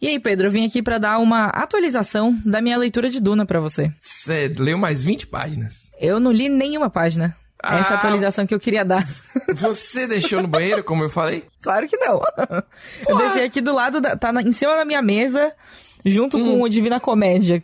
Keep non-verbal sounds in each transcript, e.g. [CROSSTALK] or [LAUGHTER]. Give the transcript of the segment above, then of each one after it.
E aí, Pedro, eu vim aqui pra dar uma atualização da minha leitura de Duna pra você. Você leu mais 20 páginas. Eu não li nenhuma página. Essa Ah. atualização que eu queria dar. Você deixou no banheiro, como eu falei? Claro que não. [LAUGHS] Eu deixei aqui do lado, da, tá na- em cima da minha mesa, junto com o Divina Comédia.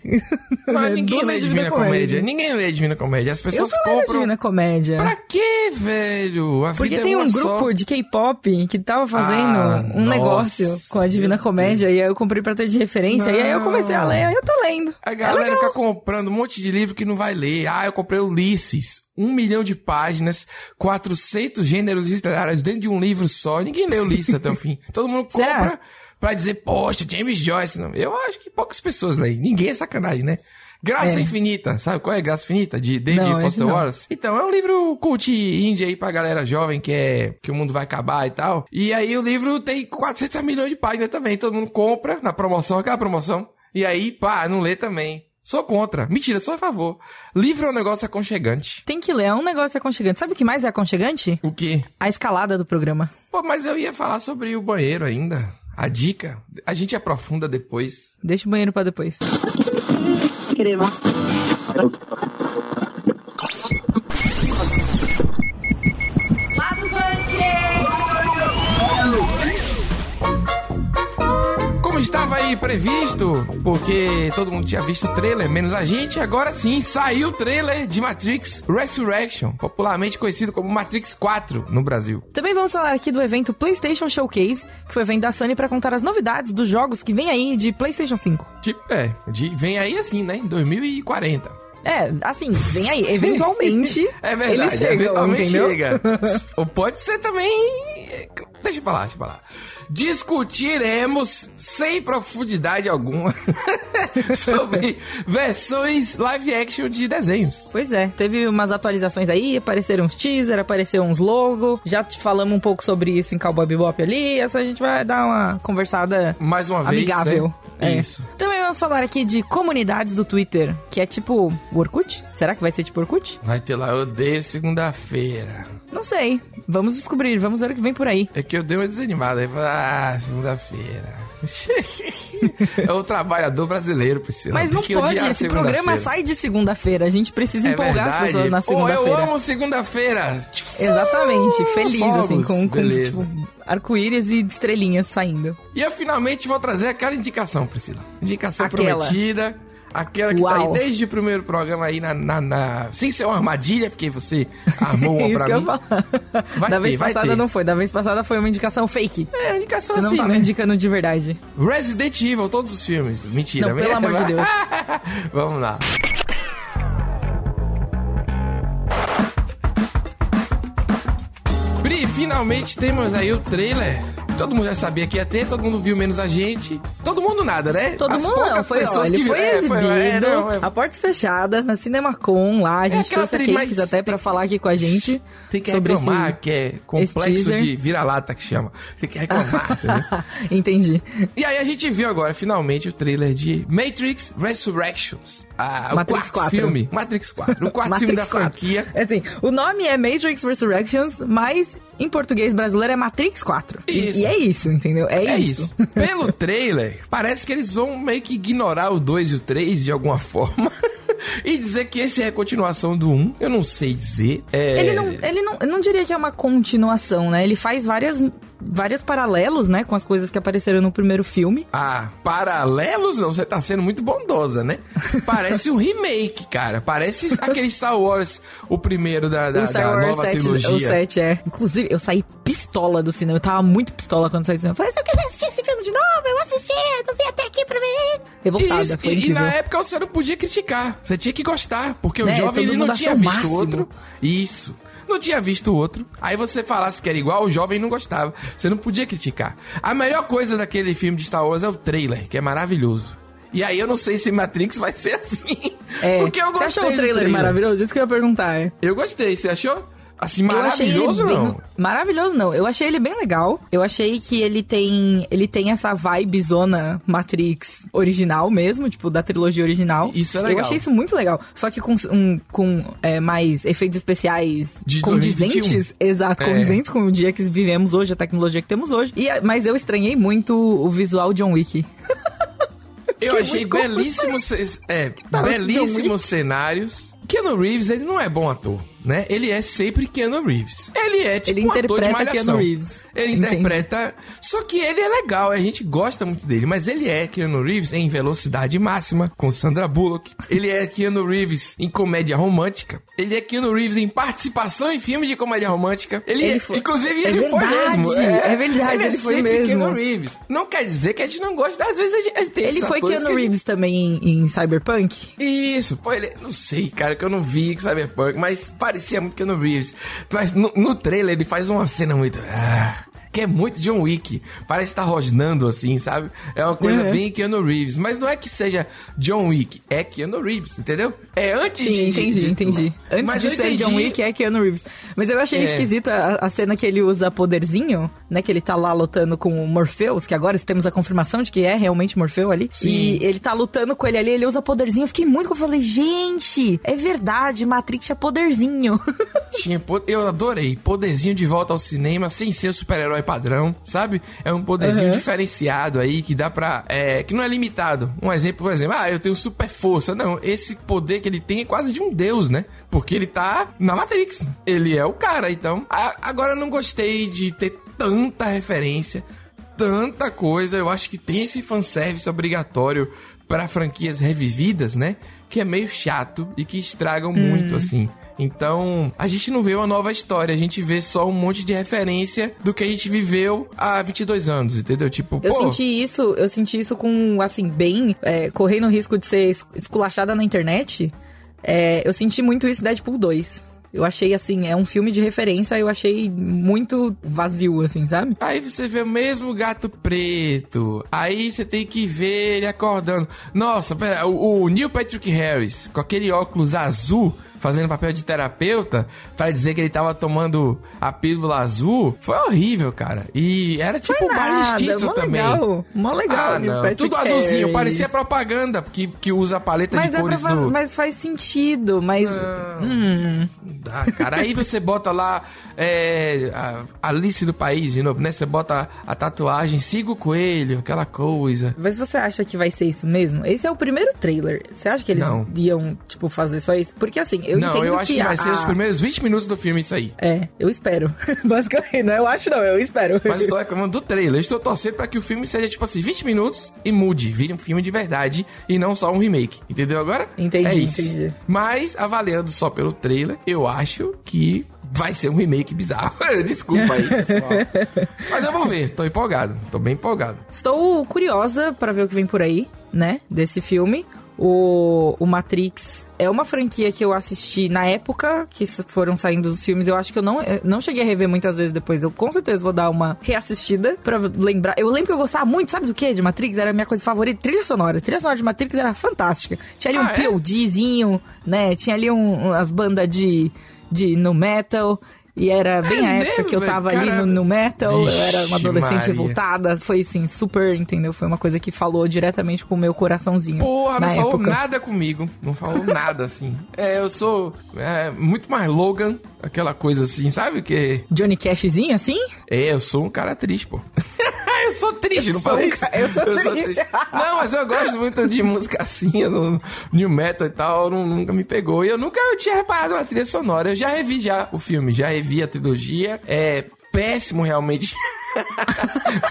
Mas [LAUGHS] ninguém lê e Divina Comédia. Ninguém lê Divina Comédia. As Eu pessoas a compram. Divina Comédia. Pra quê, velho? A Porque vida tem é um grupo só. de K-pop que tava fazendo Ah, um nossa, negócio com a Divina Comédia e aí eu comprei pra ter de referência e aí eu comecei a ler, aí eu tô lendo. A É galera legal. fica comprando um monte de livro que não vai ler. Ah, eu comprei Ulisses. Um milhão de páginas, 400 gêneros literários dentro de um livro só. Ninguém lê Ulisses até o fim. [LAUGHS] Todo mundo Será? Pra dizer, poxa, James Joyce. Não. Eu acho que poucas pessoas leem. Ninguém é sacanagem, né? Graça É. Infinita. Sabe qual é Graça Infinita? De David Não, Foster. Wallace? Então, é um livro cult indie aí pra galera jovem que é que o mundo vai acabar e tal. E aí o livro tem 400 milhões de páginas também. Todo mundo compra na promoção, aquela promoção. E aí, pá, não lê também. Sou contra. Mentira, sou a favor. Livro é um negócio aconchegante. Tem que ler, é um negócio aconchegante. Sabe o que mais é aconchegante? O quê? A escalada do programa. Pô, mas eu ia falar sobre o banheiro ainda. A dica. A gente aprofunda depois. Deixa o banheiro pra depois. Como estava aí previsto, porque todo mundo tinha visto o trailer, menos a gente, agora sim saiu o trailer de Matrix Resurrection, popularmente conhecido como Matrix 4 no Brasil. Também vamos falar aqui do evento PlayStation Showcase, que foi o evento da Sony pra contar as novidades dos jogos que vem aí de PlayStation 5. Tipo, é, de- vem aí assim, né? Em 2040. É, assim, vem aí, eventualmente. [LAUGHS] É verdade, eles chegam, eventualmente entendeu? chega. Ou pode ser também. Deixa pra lá, deixa pra lá. Discutiremos sem profundidade alguma [LAUGHS] sobre versões live action de desenhos. Pois é, teve umas atualizações aí, apareceram uns teaser, apareceu uns logo. Já te falamos um pouco sobre isso em Cowboy Bebop ali. Essa a gente vai dar uma conversada Mais uma vez. amigável. né? É. Isso. Também vamos falar aqui de comunidades do Twitter, que é tipo o Orkut? Será que vai ser tipo Orkut? Vai ter lá, eu odeio segunda-feira. Não sei. Vamos descobrir, vamos ver o que vem por aí. É que eu dei uma desanimada. Aí eu falei, ah, segunda-feira. [LAUGHS] é o trabalhador brasileiro, Priscila. Mas não pode, esse programa segunda-feira. sai de segunda-feira. A gente precisa É empolgar as verdade. pessoas na Pô, eu segunda-feira. amo segunda-feira. Exatamente, feliz, Fogos, assim, com, com tipo, arco-íris e estrelinhas saindo. E eu finalmente vou trazer aquela indicação, Priscila. Indicação Aquela. prometida. Aquela que tá Uau. aí desde o primeiro programa aí na, na, na- Sem ser uma armadilha, porque você armou [LAUGHS] uma Isso pra que eu mim. ia falar. [LAUGHS] Vai da ter, vez vai passada ter. não foi, da vez passada foi uma indicação fake. É, indicação Você não assim, tava né? indicando de verdade. Resident Evil, todos os filmes. Mentira. Não, pelo amor de Deus. [LAUGHS] Vamos lá. Pri, finalmente temos aí o trailer. Todo mundo já sabia que ia ter, todo mundo viu menos a gente. Todo mundo nada, né? Todo As mundo não, foi, ó, pessoas ele que foi é, exibido é, não, é- a portas fechadas na CinemaCon lá, a gente aquela trouxe a Cakes até pra falar aqui com a gente Tem que sobre reclamar, esse... que é complexo de vira-lata que chama. Tem que reclamar, [LAUGHS] entendeu? Entendi. E aí a gente viu agora, finalmente, o trailer de Matrix Resurrections. Ah, o Matrix quarto 4. filme. Matrix 4. O quarto [LAUGHS] filme da Matrix 4. franquia. É assim, o nome é Matrix Resurrections, mas em português brasileiro é Matrix 4. E- Isso. E, é isso, entendeu? É, É isso. isso. Pelo [LAUGHS] trailer, parece que eles vão meio que ignorar o 2 e o 3 de alguma forma. [LAUGHS] e dizer que esse é a continuação do 1. Eu não sei dizer. É... Ele não, ele não, eu não diria que é uma continuação, né? Ele faz várias, vários paralelos, né, com as coisas que apareceram no primeiro filme. Ah, paralelos não, você tá sendo muito bondosa, né? [LAUGHS] Parece um remake, cara. Parece aquele Star Wars, o primeiro da, da, o Star da Wars nova 7, trilogia. o 7 é. Inclusive, eu saí pistola do cinema. Eu tava muito pistola quando saí do cinema. Eu falei, eu quiser assistir esse filme de novo, eu assisti, eu não vim até aqui pra ver. Revoltada, Isso, foi e, e incrível. na época você não podia criticar, você tinha que gostar, porque o Né, jovem todo ele não tinha o visto o outro. Isso. Não tinha visto o outro. Aí você falasse que era igual, o jovem não gostava. Você não podia criticar. A melhor coisa daquele filme de Star Wars é o trailer, que é maravilhoso. E aí eu não sei se Matrix vai ser assim. É, [LAUGHS] porque eu você gostei achou o do trailer, maravilhoso? Isso que eu ia perguntar, é. Eu gostei, você achou? Assim, Eu maravilhoso bem- não? Maravilhoso não. Eu achei ele bem legal. Eu achei que ele tem ele tem essa vibe zona Matrix original mesmo, tipo da trilogia original. Isso é Eu legal. achei isso muito legal. Só que com, um, com é, mais efeitos especiais De condizentes, 2021. exato, É. condizentes com o dia que vivemos hoje, a tecnologia que temos hoje. E, mas eu estranhei muito o visual John Wick. Eu [LAUGHS] é achei belíssimos, é, belíssimos cenários. Keanu Reeves, ele não é bom ator, né? Ele é sempre Keanu Reeves. Ele é tipo Ele um ator de interpreta malhação. Keanu Reeves. Ele Entendi. interpreta... Só que ele é legal, a gente gosta muito dele. Mas ele é Keanu Reeves em velocidade máxima, com Sandra Bullock. Ele é Keanu Reeves em comédia romântica. Ele é Keanu Reeves em participação em filme de comédia romântica. Ele, Ele é- foi- Inclusive, é ele foi verdade, mesmo. é verdade, ele, é ele foi sempre mesmo. Keanu Reeves. Não quer dizer que a gente não gosta. Às vezes a gente, a gente tem Ele foi Keanu a gente- Reeves também em, em Cyberpunk? isso, pô, ele. Não sei, cara, que eu não vi Cyberpunk, mas parecia muito Keanu Reeves. Mas no, no trailer ele faz uma cena muito. ah, que é muito John Wick. Parece estar rosnando assim, sabe? É uma coisa Uhum. bem Keanu Reeves. Mas não é que seja John Wick, é Keanu Reeves, entendeu? É antes de. Sim, de- entendi, de entendi. Antes Mas de ser entendi- John Wick, é Keanu Reeves. Mas eu achei É. esquisita a, a cena que ele usa poderzinho, né? Que ele tá lá lutando com o Morpheus, que agora temos a confirmação de que é realmente Morpheu ali. Sim. E ele tá lutando com ele ali, ele usa poderzinho. Eu fiquei muito... Eu falei, gente, é verdade, Matrix é poderzinho. [LAUGHS] Tinha Eu adorei. Poderzinho de volta ao cinema, sem ser o super-herói padrão, sabe? É um poderzinho Uhum. diferenciado aí que dá pra. É, que não é limitado. Um exemplo, por exemplo, ah, eu tenho super força. Não, esse poder que ele tem é quase de um deus, né? Porque ele tá na Matrix. Ele é o cara, então. A- agora eu não gostei de ter tanta referência, tanta coisa. Eu acho que tem esse fanservice obrigatório pra franquias revividas, né? Que é meio chato e que estragam muito, assim. Então, a gente não vê uma nova história, a gente vê só um monte de referência do que a gente viveu há 22 anos, entendeu? Tipo, Eu pô, senti isso, eu senti isso com, assim, bem, é, correndo o risco de ser es- esculachada na internet. É, eu senti muito isso em Deadpool 2. Eu achei, assim, é um filme de referência, eu achei muito vazio, assim, sabe? Aí você vê o mesmo gato preto. Aí você tem que ver ele acordando. Nossa, pera, o, o Neil Patrick Harris, com aquele óculos azul, fazendo papel de terapeuta, pra dizer que ele tava tomando a pílula azul, foi horrível, cara. E era tipo Barney Nada, Stinson mó também. legal, mó legal, Ah, não. Patrick Tudo azulzinho, Harris. parecia propaganda que, que usa a paleta Mas, de é pra cores faz- do... mas faz sentido, mas... Hum, Não dá, cara. Aí você bota lá é, a Alice do País de novo, né? Você bota a tatuagem, siga o coelho, aquela coisa. mas você acha que vai ser isso mesmo? Esse é o primeiro trailer. Você acha que eles Não. iam, tipo, fazer só isso? Porque, assim, eu não, entendo eu acho que, vai a- ser os primeiros 20 minutos do filme isso aí. É, eu espero. [LAUGHS] Basicamente, não eu acho não, eu espero. Mas tô reclamando do trailer. Estou torcendo pra que o filme seja, tipo assim, 20 minutos e mude. Vire um filme de verdade e não só um remake. Entendeu agora? Entendi, é entendi. Mas, avaliando só pelo trailer, eu acho que vai ser um remake bizarro. [LAUGHS] Desculpa aí, pessoal. [LAUGHS] Mas eu vou ver. Tô empolgado. Tô bem empolgado. Estou curiosa pra ver o que vem por aí, né? Desse filme. O, o Matrix é uma franquia que eu assisti na época que foram saindo os filmes. Eu acho que eu não, eu não cheguei a rever muitas vezes depois. Eu com certeza vou dar uma reassistida pra lembrar. Eu lembro que eu gostava muito, sabe do que? De Matrix? Era a minha coisa favorita. Trilha sonora. Trilha sonora de Matrix era fantástica. Tinha ali um Ah, é? PODzinho, né? Tinha ali um, umas bandas de, de no metal. E era bem a época mesmo, que eu tava ali Cara, no, no metal. eu vixe, era uma adolescente Maria. revoltada. Foi assim, super, entendeu? Foi uma coisa que falou diretamente com o meu coraçãozinho. Porra, na não falou época. nada comigo. Não falou nada, assim. É, eu sou é, muito mais Logan, aquela coisa assim, sabe? Que. Johnny Cashzinho, assim? É, eu sou um cara triste, pô. [LAUGHS] eu sou triste, Eu não sou falei isso? ca- eu sou triste. Não, mas eu gosto muito de música assim, no new metal e tal, não- nunca me pegou. E eu nunca tinha reparado na trilha sonora. Eu já revi já o filme, já revi a trilogia. É péssimo realmente. [LAUGHS]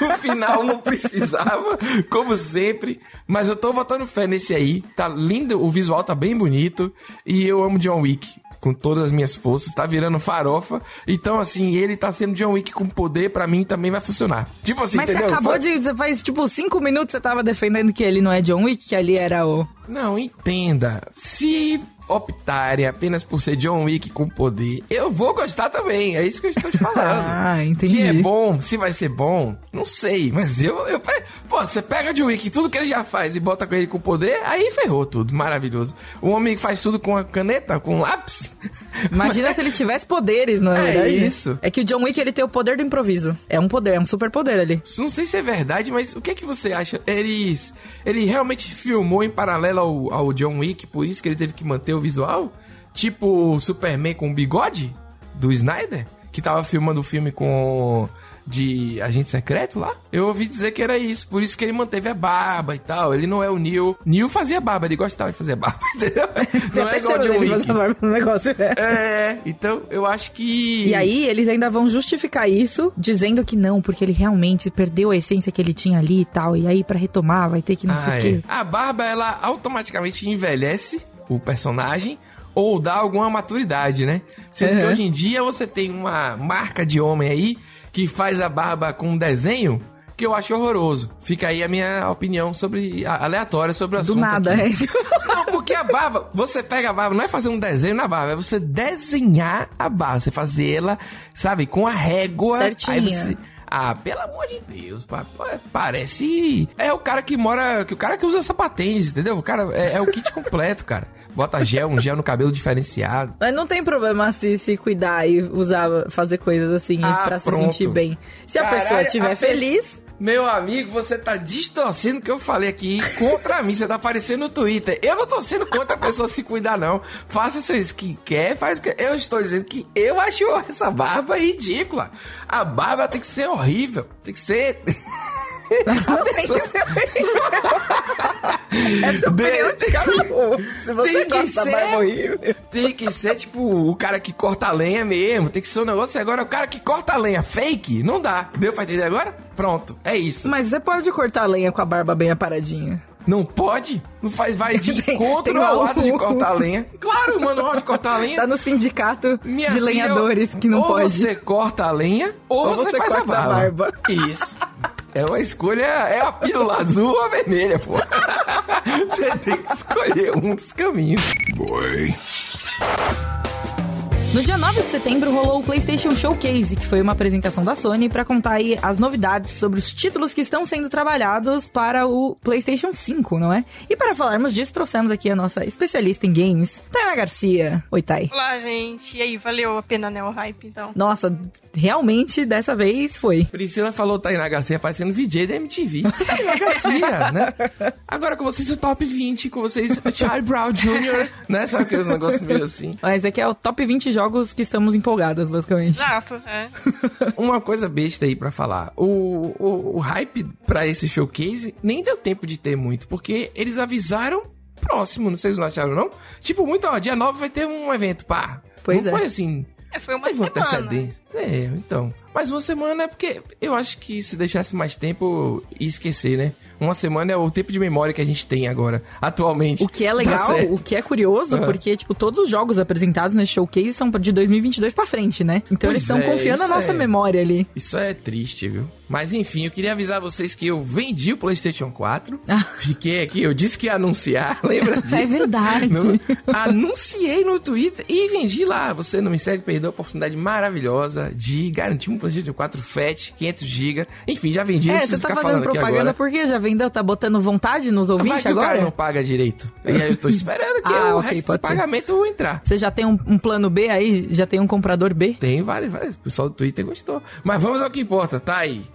o final não precisava, como sempre. Mas eu tô botando fé nesse aí. Tá lindo, o visual tá bem bonito. E eu amo John Wick. Com todas as minhas forças, tá virando farofa. Então, assim, ele tá sendo John Wick com poder, pra mim também vai funcionar. Tipo assim, Mas entendeu? você acabou Foi- de. Você faz tipo cinco minutos você tava defendendo que ele não é John Wick, que ali era o. Não, entenda. Se optarem apenas por ser John Wick com poder, eu vou gostar também. É isso que eu estou te falando. [LAUGHS] Ah, entendi. Se é bom, se vai ser bom, não sei. Mas eu, eu. Pô, você pega John Wick, tudo que ele já faz e bota com ele com poder, aí ferrou tudo. Maravilhoso. O homem que faz tudo com a caneta, com lápis. [LAUGHS] Imagina se ele tivesse poderes, não é, É verdade? isso. É que o John Wick ele tem o poder do improviso. É um poder, é um super poder ali. Não sei se é verdade, mas o que é que você acha? Eles, ele realmente filmou em paralelo ao, ao John Wick, por isso que ele teve que manter o visual? Tipo o Superman com o bigode do Snyder? Que tava filmando o filme com de agente secreto lá. Eu ouvi dizer que era isso, por isso que ele manteve a barba e tal. Ele não é o Neil. Neil fazia barba, ele gostava de fazer barba, [LAUGHS] entendeu? Não é igual o John Wick. barba no negócio, né? É, então eu acho que. E aí eles ainda vão justificar isso, dizendo que não, porque ele realmente perdeu a essência que ele tinha ali e tal. E aí pra retomar vai ter que não sei Ah, o quê. é. A barba, ela automaticamente envelhece o personagem ou dá alguma maturidade, né? Sendo que Uhum. hoje em dia você tem uma marca de homem aí que faz a barba com um desenho que eu acho horroroso. Fica aí a minha opinião sobre a- aleatória sobre o Do assunto. nada, aqui. é isso. [LAUGHS] Não, porque a barba, você pega a barba, não é fazer um desenho na barba, é você desenhar a barba, você fazer ela, sabe, com a régua. Certinha. Aí você- ah, pelo amor de Deus, pô, parece. É o cara que mora. O cara que usa sapatênis, entendeu? O cara é, é o kit completo, [LAUGHS] cara. Bota gel, um gel no cabelo diferenciado. Mas não tem problema se, se cuidar e usar, fazer coisas assim Ah, pra se sentir bem. Se a Caralho, pessoa estiver a feliz, Meu amigo, você tá distorcendo o que eu falei aqui contra mim. Você tá aparecendo no Twitter. Eu não tô sendo contra a pessoa se cuidar, não. Faça seu skincare, faz o que. Eu estou dizendo que eu acho essa barba ridícula. A barba tem que ser horrível. Tem que ser. [LAUGHS] [LAUGHS] Essa é opinião de cada um. Se você Tem que gosta da ser. barba horrível. Tem que ser, tipo, o cara que corta a lenha mesmo. Tem que ser um negócio. Agora, o cara que corta a lenha fake, não dá. Deu pra entender agora? Pronto, é isso. Mas você pode cortar a lenha com a barba bem aparadinha. Não pode? Não faz, vai de [LAUGHS] Tem- encontro tem ao ato de cortar a lenha. Claro, o manual de cortar a lenha. Tá no sindicato Minha de filha, lenhadores que não ou pode. você corta a lenha, ou, Ou você, você faz a corta a barba. barba. Isso. É uma escolha, é a pílula azul ou a vermelha, pô. [LAUGHS] Você tem que escolher um dos caminhos. No dia 9 de setembro rolou o PlayStation Showcase, que foi uma apresentação da Sony para contar aí as novidades sobre os títulos que estão sendo trabalhados para o PlayStation 5, não é? E para falarmos disso, trouxemos aqui a nossa especialista em games, Tainá Garcia. Oi, Tai. Olá, gente. E aí, valeu a pena, né, o hype, então? Nossa, realmente dessa vez foi. Priscila falou Tainá Garcia parecendo VJ da MTV. [LAUGHS] Tainá Garcia, né? Agora com vocês o top 20, com vocês Charlie Brown Jr., né? Sabe aqueles negócios meio assim? Mas aqui é o top 20 jogos que estamos empolgadas, basicamente. Exato, é. [LAUGHS] Uma coisa besta aí pra falar. O, o, o hype pra esse showcase nem deu tempo de ter muito, porque eles avisaram próximo, não sei se vocês não acharam, não? Tipo, muito, ó, dia 9 vai ter um evento, pá. Pois não é. foi assim, É, foi uma semana. antecedência. É, então. Mas uma semana é porque eu acho que se deixasse mais tempo, ia esquecer, né? Uma semana é o tempo de memória que a gente tem agora, atualmente. O que é Tá legal, certo. o que é curioso, Ah. porque, tipo, todos os jogos apresentados nesse showcase são de 2022 pra frente, né? Então eles Pois estão é, confiando na nossa é. memória ali. Isso é triste, viu? Mas enfim, eu queria avisar vocês que eu vendi o PlayStation 4. Ah. Fiquei aqui, eu disse que ia anunciar, [LAUGHS] lembra disso? É verdade. No- anunciei no Twitter e vendi lá. Você não me segue, perdeu a oportunidade maravilhosa de garantir um PlayStation 4 Fat, 500 GB. Enfim, já vendi, É, você tá fazendo propaganda agora. porque já vendeu, tá botando vontade nos Vai ouvintes que o cara agora? não paga direito. E aí eu tô esperando que [LAUGHS] Ah, o ok, resto do pagamento entrar. Você já tem um, um plano B aí? Já tem um comprador B? Tem vários, vários. O pessoal do Twitter gostou. Mas vamos ao que importa, tá aí.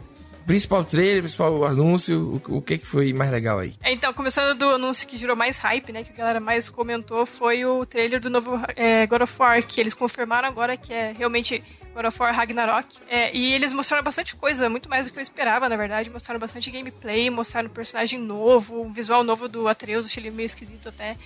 Principal trailer, principal anúncio, o, o que que foi mais legal aí? É, Então, começando do anúncio que gerou mais hype, né? Que a galera mais comentou, foi o trailer do novo é, God of War, que eles confirmaram agora que é realmente God of War Ragnarok. É, e eles mostraram bastante coisa, muito mais do que eu esperava, na verdade. Mostraram bastante gameplay, mostraram um personagem novo, um visual novo do Atreus, achei ele meio esquisito até.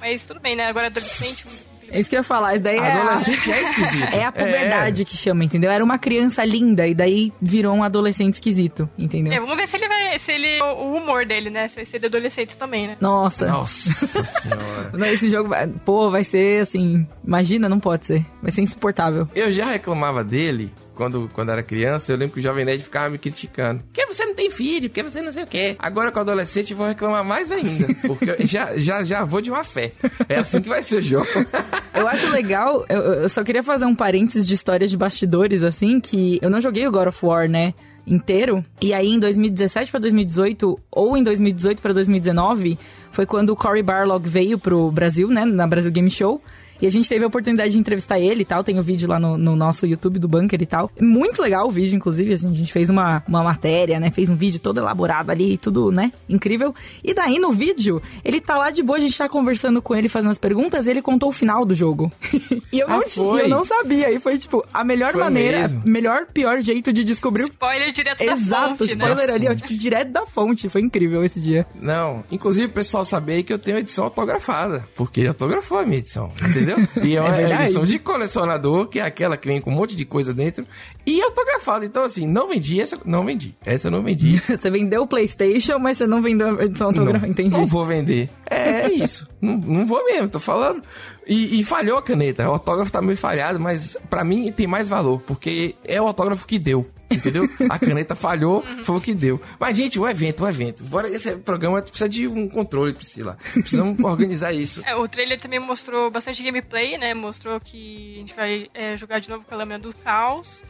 Mas tudo bem, né? Agora é adolescente. É isso que eu ia falar, isso daí é a, Adolescente é esquisito. é a puberdade que chama, entendeu? Era uma criança linda e daí virou um adolescente esquisito, entendeu? É, vamos ver se ele vai. Se ele. O, humor dele, né? Se vai ser de adolescente também, né? Nossa. Nossa [LAUGHS] senhora. Não, Esse jogo, vai- pô, vai ser assim. Imagina, não pode ser. Vai ser insuportável. Eu já reclamava dele quando, quando era criança. Eu lembro que o Jovem Nerd ficava me criticando. Por que você não tem filho? Por que você não sei o quê? Agora com adolescente eu vou reclamar mais ainda. [LAUGHS] Porque eu já, já, já vou de uma fé. É assim que vai ser o jogo. [LAUGHS] Eu acho legal, eu, eu só queria fazer um parênteses de histórias de bastidores, assim, que eu não joguei o God of War, né? Inteiro. E aí, em 2017 pra 2018, ou em 2018 pra 2019, foi quando o Cory Barlog veio pro Brasil, né? Na Brasil Game Show. E a gente teve a oportunidade de entrevistar ele e tal. Tem o vídeo lá no, no nosso YouTube do Bunker e tal. Muito legal o vídeo, inclusive. Assim, a gente fez uma, uma matéria, né? Fez um vídeo todo elaborado ali, tudo, né? Incrível. E daí no vídeo, ele tá lá de boa, a gente tá conversando com ele, fazendo as perguntas, e ele contou o final do jogo. [LAUGHS] e eu não, Ah, foi? eu não sabia. E foi, tipo, a melhor Foi maneira, mesmo? melhor, pior jeito de descobrir o Spoiler direto Exato, da fonte, né? spoiler ali, ó, tipo, direto da fonte. Foi incrível esse dia. Não, inclusive o pessoal saber que eu tenho edição autografada, porque ele autografou a minha edição, entendeu? [LAUGHS] E é uma verdade. edição de colecionador, que é aquela que vem com um monte de coisa dentro, e autografada. Então, assim, não vendi essa, não vendi. Essa eu não vendi. [LAUGHS] Você vendeu o PlayStation, mas você não vendeu a edição autografada. Entendi. não vou vender. É, é isso. [LAUGHS] não, não vou mesmo, tô falando. E, e falhou a caneta. O autógrafo tá meio falhado, mas pra mim tem mais valor, porque é o autógrafo que deu. Entendeu? A caneta falhou, foi o que deu. Mas, gente, o evento, o evento. Bora, esse programa precisa de um controle, Priscila. Precisamos [LAUGHS] organizar isso. É, o trailer também mostrou bastante gameplay, né? Mostrou que a gente vai é, jogar de novo com a Lâmina do Caos.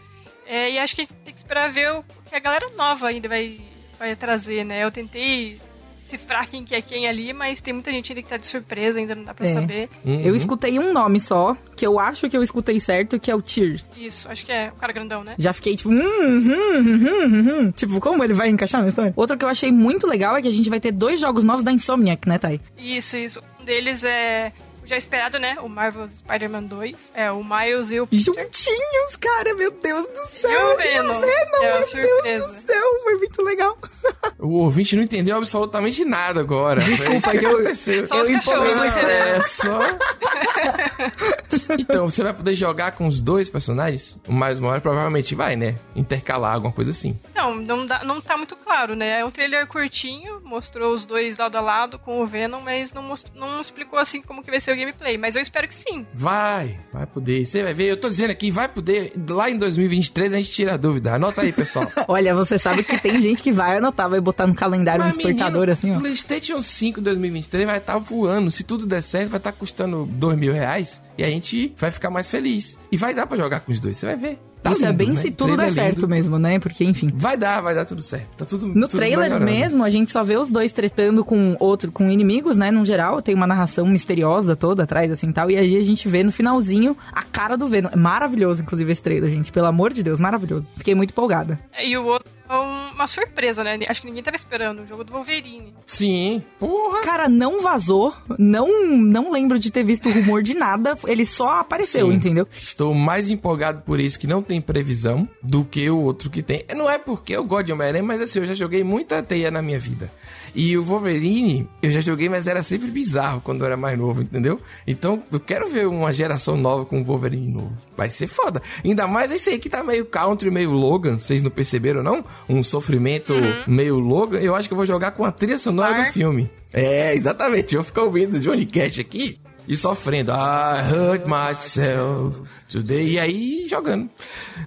É, e acho que tem que esperar ver o que a galera nova ainda vai, vai trazer, né? Eu tentei cifrar quem que é quem ali, mas tem muita gente ainda que tá de surpresa, ainda não dá pra É. saber. Uhum. Eu escutei um nome só, que eu acho que eu escutei certo, que é o Tyr. Isso, acho que é o cara grandão, né? Já fiquei tipo, hum, hum, hum, hum, hum. tipo, como ele vai encaixar na história? Outro que eu achei muito legal é que a gente vai ter dois jogos novos da Insomniac, né, Thay? Isso, isso. Um deles é já esperado, né? O Marvel's Spider-Man 2. É o Miles e o Peter. Juntinhos, cara, meu Deus do céu. E o Venom. É uma meu surpresa. Deus do céu, foi muito legal. O ouvinte não entendeu absolutamente nada agora. Desculpa, que eu- aconteceu. Só os Eu cachorros empolguei. vão entender. É só. então, você vai poder jogar com os dois personagens? O mais maior provavelmente vai, né? Intercalar, alguma coisa assim. Não, não, dá, não tá muito claro, né? É um trailer curtinho, mostrou os dois lado a lado com o Venom, mas não, most- não explicou assim como que vai ser o gameplay. Mas eu espero que sim. Vai, vai poder. Você vai ver, eu tô dizendo aqui, vai poder. Lá em 2023 a gente tira a dúvida. Anota aí, pessoal. [LAUGHS] Olha, você sabe que tem gente que vai anotar, vai botar no calendário um Mas, despertador menino, assim, ó. PlayStation 5 2023 vai estar voando. Se tudo der certo, vai estar custando 2 mil reais. E a gente vai ficar mais feliz. E vai dar pra jogar com os dois, você vai ver. Tá Isso é lindo, bem né? se tudo der certo lindo. mesmo, né? Porque, enfim. Vai dar, vai dar tudo certo. Tá tudo No tudo trailer melhorando. mesmo, a gente só vê os dois tretando com outro, com inimigos, né? No geral, tem uma narração misteriosa toda atrás, assim tal. E aí a gente vê no finalzinho a cara do Venom. É maravilhoso, inclusive, esse trailer, gente. Pelo amor de Deus, maravilhoso. Fiquei muito empolgada. E o outro é uma surpresa, né? Acho que ninguém tava esperando. O jogo do Wolverine. Sim. Porra. Cara, não vazou. Não, não lembro de ter visto rumor de nada. Ele só apareceu, Sim. entendeu? Estou mais empolgado por isso que não tem previsão do que o outro que tem. Não é porque eu gosto de Homem-Aranha, mas assim, eu já joguei muita teia na minha vida. E o Wolverine, eu já joguei, mas era sempre bizarro quando eu era mais novo, entendeu? Então, eu quero ver uma geração nova com o Wolverine novo. Vai ser foda. Ainda mais esse aí que tá meio country, meio Logan. Vocês não perceberam, não? Um sofrimento meio Logan. Eu acho que eu vou jogar com a trilha sonora Bar. do filme. É, exatamente. Eu vou ficar ouvindo Johnny Cash aqui e sofrendo. I hurt myself today. E aí, jogando.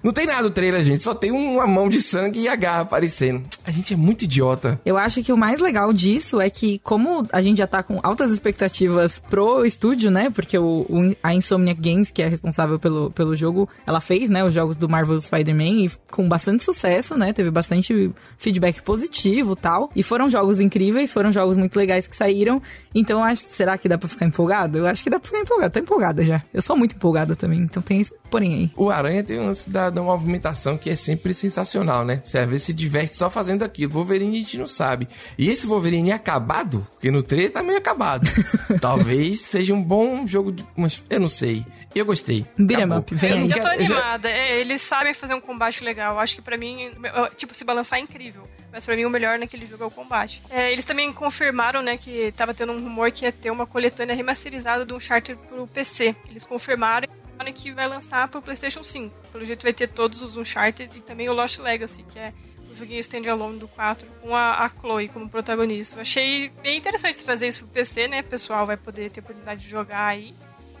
Não tem nada no trailer, gente. Só tem uma mão de sangue e a garra aparecendo. A gente é muito idiota. Eu acho que o mais legal disso é que, como a gente já tá com altas expectativas pro estúdio, né? Porque o, o- a Insomniac Games, que é responsável pelo, pelo jogo, ela fez, né, os jogos do Marvel Spider-Man e com bastante sucesso, né? Teve bastante feedback positivo tal. E foram jogos incríveis, foram jogos muito legais que saíram. Então, acho, será que dá pra ficar empolgado? Eu acho que dá pra ficar empolgado. Tô empolgada já. Eu sou muito empolgada também, então tem porém aí. O Aranha tem uma, da, da movimentação que é sempre sensacional, né? Você às vezes se diverte só fazendo aquilo. Wolverine a gente não sabe. E esse Wolverine acabado, porque no trailer tá meio acabado. [LAUGHS] Talvez seja um bom jogo de. Mas eu não sei. Eu gostei. Beat 'em Acabou. up, vem Eu aí. Eu tô animada. É, eles sabem fazer um combate legal. Acho que pra mim, tipo, se balançar é incrível. Mas pra mim o melhor naquele jogo é o combate. É, eles também confirmaram, né, que tava tendo um rumor que ia ter uma coletânea remasterizada do Uncharted pro PC. Eles confirmaram falaram que vai lançar pro PlayStation 5. Pelo jeito vai ter todos os Uncharted e também o Lost Legacy, que é o joguinho standalone do 4, com a, a Chloe como protagonista. Eu achei bem interessante trazer isso pro PC, né? O pessoal vai poder ter oportunidade de jogar aí.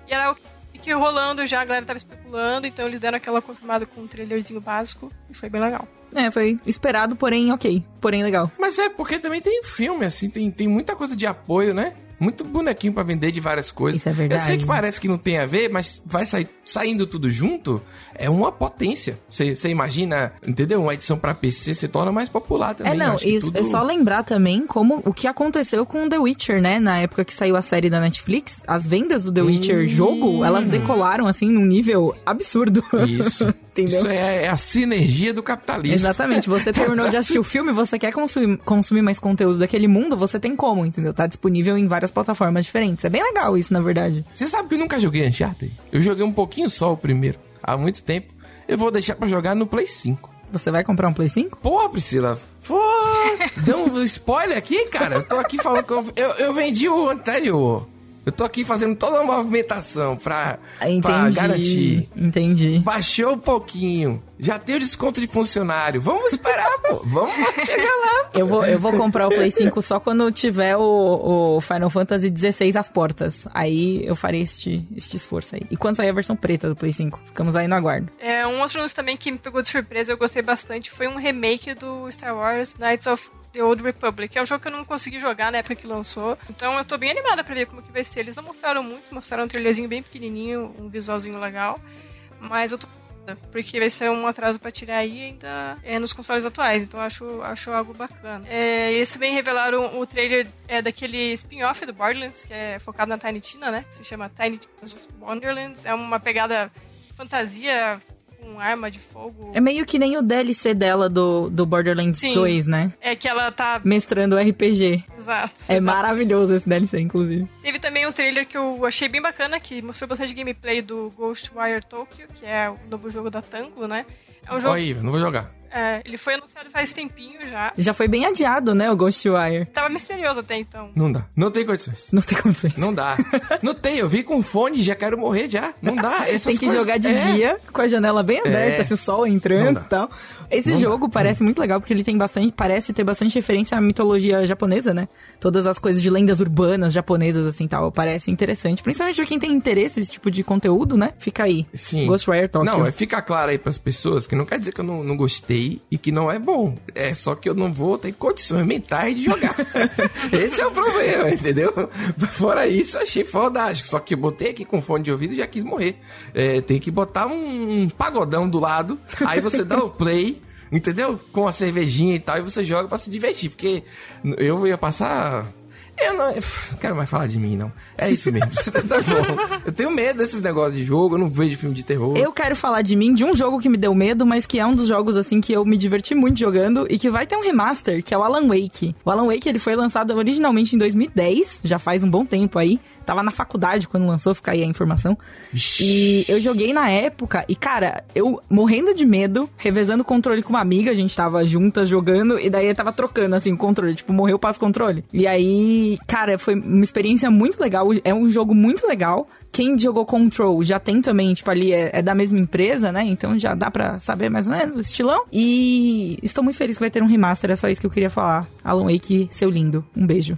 E era o que rolando já, a galera tava especulando, então eles deram aquela confirmada com um trailerzinho básico e foi bem legal. É, foi esperado, porém ok. Porém legal. Mas é porque também tem filme, assim, tem, tem muita coisa de apoio, né? Muito bonequinho pra vender de várias coisas. Isso é verdade. Eu sei que parece que não tem a ver, mas vai sair saindo tudo junto, é uma potência. Você imagina, entendeu? Uma edição pra PC se torna mais popular também. É, não, isso, tudo- é só lembrar também como o que aconteceu com The Witcher, né? Na época que saiu a série da Netflix, as vendas do The Witcher jogo, elas decolaram assim num nível absurdo. Isso. [LAUGHS] Entendeu? Isso é, é a sinergia do capitalismo. Exatamente. Você [LAUGHS] terminou de assistir o filme, você quer consumir, consumir mais conteúdo daquele mundo, você tem como, entendeu? Tá disponível em várias plataformas diferentes. É bem legal isso, na verdade. Você sabe que eu nunca joguei Uncharted? Eu joguei um pouquinho só o primeiro, há muito tempo. Eu vou deixar pra jogar no Play 5. Você vai comprar um Play 5? Porra, Priscila. Pô, [LAUGHS] deu um spoiler aqui, cara. Eu tô aqui falando que eu, eu, eu vendi o anterior. Eu tô aqui fazendo toda uma movimentação pra, pra Entendi. garantir. Entendi. Baixou um pouquinho. Já tem o desconto de funcionário. Vamos esperar, pô. Vamos chegar lá. Eu vou, eu vou comprar o Play 5 só quando tiver o, o Final Fantasy XVI às portas. Aí eu farei este, este esforço aí. E quando sair a versão preta do Play 5? Ficamos aí no aguardo. É, um outro anúncio também que me pegou de surpresa, eu gostei bastante, foi um remake do Star Wars Knights of The Old Republic. É um jogo que eu não consegui jogar na época que lançou. Então eu tô bem animada pra ver como que vai ser. Eles não mostraram muito, mostraram um trailerzinho bem pequenininho, um visualzinho legal. Mas eu tô porque vai ser um atraso pra tirar aí ainda é, nos consoles atuais, então acho, acho algo bacana. É, eles também revelaram o trailer é, daquele spin-off do Borderlands, que é focado na Tiny Tina, né? Que se chama Tiny Tina's Wonderlands. É uma pegada fantasia com arma de fogo. É meio que nem o DLC dela do, do Borderlands Sim. 2, né? É que ela tá. Mestrando RPG. Exato. É Exato. maravilhoso esse DLC, inclusive. Teve também um trailer que eu achei bem bacana, que mostrou bastante gameplay do Ghostwire Tokyo, que é o novo jogo da Tango, né? É um jogo. Aí, não vou jogar. É, ele foi anunciado faz tempinho já. Já foi bem adiado, né, o Ghostwire. Tava misterioso até então. Não dá. Não tem condições. Não tem condições. Não dá. [LAUGHS] Não tem. Eu vi com fone já quero morrer já. Não dá. Essas Tem que coisas- jogar de É. dia, com a janela bem aberta, É. assim, o sol entrando e tal. Esse Não jogo dá. parece muito legal, porque ele tem bastante, parece ter bastante referência à mitologia japonesa, né? Todas as coisas de lendas urbanas japonesas, assim, tal. Parece interessante. Principalmente pra quem tem interesse nesse tipo de conteúdo, né? Fica aí. Sim. Ghostwire Tokyo. Não, é fica claro aí pras pessoas que não quer dizer que eu não, não gostei e que não é bom. É só que eu não vou ter condições mentais de jogar. [LAUGHS] Esse é o problema, entendeu? Fora isso, achei fodástico. Só que eu botei aqui com fone de ouvido e já quis morrer. É, tem que botar um pagodão do lado, aí você dá o play. Entendeu? Com a cervejinha e tal, e você joga pra se divertir. Porque eu ia passar eu não eu não quero mais falar de mim, não. É isso mesmo. [LAUGHS] tá bom. Eu tenho medo desses negócios de jogo, eu não vejo filme de terror. Eu quero falar de mim, de um jogo que me deu medo, mas que é um dos jogos, assim, que eu me diverti muito jogando e que vai ter um remaster, que é o Alan Wake. O Alan Wake, ele foi lançado originalmente em 2010, já faz um bom tempo aí. Tava na faculdade quando lançou, fica aí a informação. E eu joguei na época, e cara, eu morrendo de medo, revezando o controle com uma amiga, a gente tava juntas jogando, e daí eu tava trocando, assim, o controle, tipo, morreu, passa o controle. E aí, cara, foi uma experiência muito legal, é um jogo muito legal. Quem jogou Control já tem também, tipo, ali é, é da mesma empresa, né? Então já dá pra saber mais ou menos o estilão. E estou muito feliz que vai ter um remaster, é só isso que eu queria falar. Alan Wake, seu lindo. Um beijo.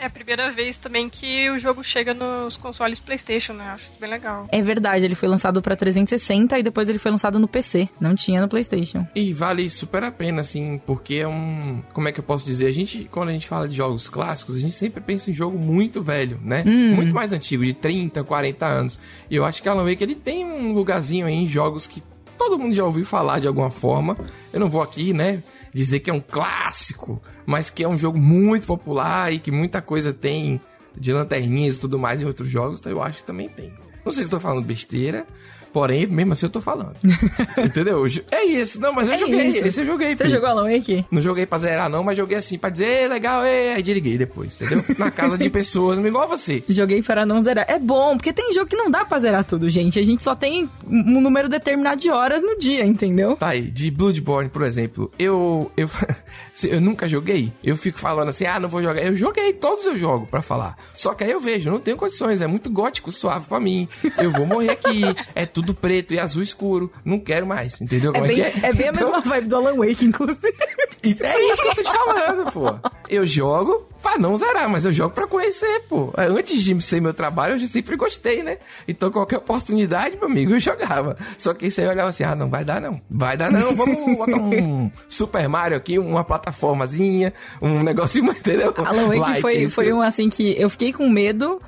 É a primeira vez também que o jogo chega nos consoles PlayStation, né? Acho isso bem legal. É verdade, ele foi lançado pra 360 e depois ele foi lançado no PC. Não tinha no PlayStation. E vale super a pena, assim, porque é um. Como é que eu posso dizer? A gente, quando a gente fala de jogos clássicos, a gente sempre pensa em jogo muito velho, né? Muito mais antigo, de 30, 40 anos. E eu acho que Alan Wake ele tem um lugarzinho aí em jogos que todo mundo já ouviu falar de alguma forma. Eu não vou aqui, né, dizer que é um clássico, mas que é um jogo muito popular e que muita coisa tem de lanterninhas e tudo mais em outros jogos, então eu acho que também tem. Não sei se estou falando besteira, porém, mesmo assim eu tô falando. [LAUGHS] Entendeu? É isso. Não, mas eu É joguei. isso. Esse eu joguei. Você filho. jogou Alan Wake? Não joguei pra zerar, não, mas joguei assim, pra dizer, "Ei, legal, ei", aí desliguei depois, entendeu? Na casa de [LAUGHS] pessoas, igual você. Joguei para não zerar. É bom, porque tem jogo que não dá pra zerar tudo, gente. A gente só tem um número determinado de horas no dia, entendeu? Tá aí, de Bloodborne, por exemplo, eu, eu, [LAUGHS] eu nunca joguei. Eu fico falando assim, ah, não vou jogar. Eu joguei, todos eu jogo, pra falar. Só que aí eu vejo, não tenho condições, é muito gótico, suave pra mim. Eu vou morrer aqui, é tudo preto e azul escuro. Não quero mais, entendeu É como bem, é é? é bem a Então, mesma vibe do Alan Wake, inclusive. É isso que eu tô te falando, pô. Eu jogo, pra não zerar, mas eu jogo pra conhecer, pô. É, Antes de ser meu trabalho, eu já sempre gostei, né? Então qualquer oportunidade, meu amigo, eu jogava. Só que isso aí eu olhava assim, ah, não vai dar não. Vai dar não, vamos botar um Super Mario aqui, uma plataformazinha, um negocinho, [LAUGHS] entendeu? Alan Wake Light, foi, foi um assim que eu fiquei com medo,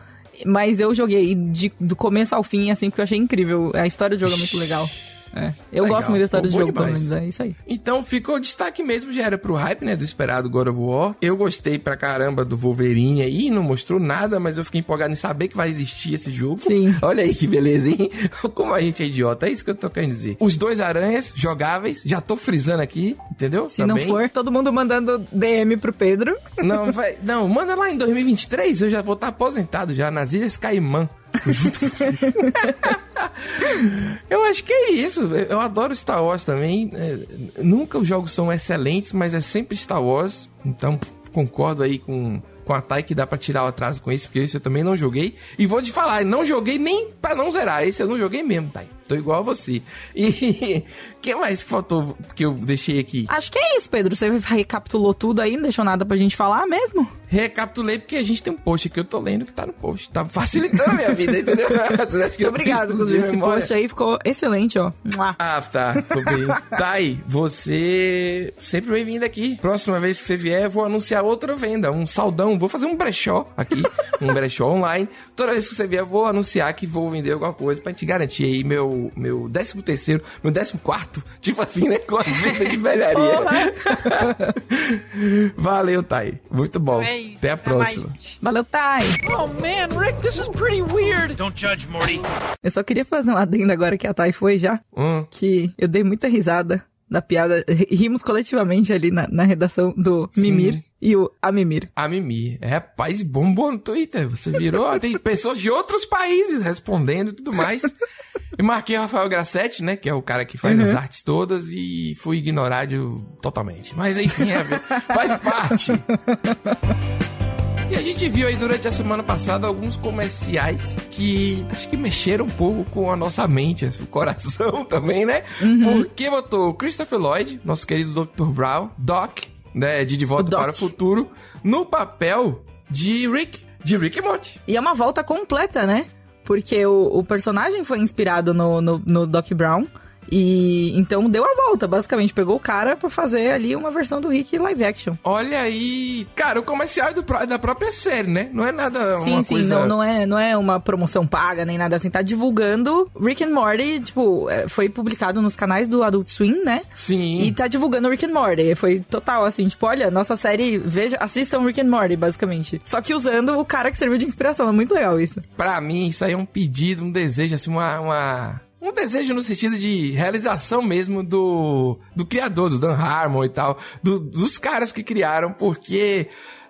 mas eu joguei de- do começo ao fim, assim, porque eu achei incrível. A história do jogo é muito legal. É. Eu Legal. gosto muito da história Pô, do jogo, pelo menos. É isso aí. Então ficou o destaque mesmo, já era pro hype, né? Do esperado God of War. Eu gostei pra caramba do Wolverine aí, não mostrou nada, mas eu fiquei empolgado em saber que vai existir esse jogo. Sim. [LAUGHS] Olha aí que beleza, hein? [LAUGHS] Como a gente é idiota, é isso que eu tô querendo dizer. Os dois aranhas jogáveis, já tô frisando aqui, entendeu? Se não for, todo mundo mandando DM pro Pedro. Não, vai, não, manda lá em 2023, eu já vou estar aposentado já nas Ilhas Caimã. Eu acho que é isso. Eu adoro Star Wars também. É, nunca os jogos são excelentes, mas é sempre Star Wars. Então, concordo aí com, com a Thay que dá pra tirar o atraso com isso, porque esse eu também não joguei. E vou te falar, não joguei nem pra não zerar. Esse eu não joguei mesmo, Thay. Tô igual a você. E que mais que faltou que eu deixei aqui? Acho que é isso, Pedro. Você recapitulou tudo aí, não deixou nada pra gente falar mesmo? Recapitulei porque a gente tem um post aqui, eu tô lendo que tá no post. Tá facilitando a minha vida, entendeu? [LAUGHS] Muito obrigado, inclusive. Esse post aí ficou excelente, ó. Ah, tá, tô bem. [LAUGHS] tá aí, você sempre bem-vindo aqui. Próxima vez que você vier, eu vou anunciar outra venda, um saldão. Vou fazer um brechó aqui, um brechó online. Toda vez que você vier, eu vou anunciar que vou vender alguma coisa pra te garantir aí meu, meu 13 terceiro, meu 14 quarto, tipo assim, né? Com a vida de velharia. [LAUGHS] Valeu, Thay. Muito bom. É isso. Até a Até mais, próxima. gente. Valeu, Thay. Oh man, Rick, this is pretty weird. Don't judge, Morty. Eu só queria fazer um adendo agora que a Thay foi já. Hum. Que eu dei muita risada da piada. Rimos coletivamente ali na, na redação do Mimir Sim. e o Amimir. A Mimi. É, rapaz, bombou no Twitter. Você virou, tem pessoas de outros países respondendo e tudo mais. E marquei o Rafael Grassetti, né? Que é o cara que faz as artes todas e fui ignorado totalmente. Mas enfim, é, faz parte. [LAUGHS] E a gente viu aí durante a semana passada alguns comerciais que acho que mexeram um pouco com a nossa mente, assim, o coração [LAUGHS] também, né? Porque botou Christopher Lloyd, nosso querido Dr. Brown, Doc, né, de De Volta O para o Futuro, no papel de Rick, de Rick e Morty. E é uma volta completa, né? Porque o, o personagem foi inspirado no, no, no Doc Brown. E então deu a volta, basicamente. Pegou o cara pra fazer ali uma versão do Rick live action. Olha aí, cara, o comercial é do, da própria série, né? Não é nada Sim, uma sim, coisa... não, não, é, não é uma promoção paga nem nada assim. Tá divulgando Rick and Morty, tipo, é, foi publicado nos canais do Adult Swim, né? Sim. E tá divulgando Rick and Morty. Foi total assim, tipo, olha, nossa série, veja, assistam Rick and Morty, basicamente. Só que usando o cara que serviu de inspiração. É muito legal isso. Pra mim, isso aí é um pedido, um desejo, assim, uma. uma- Um desejo no sentido de realização mesmo do, do criador, do Dan Harmon e tal, do- dos caras que criaram, porque,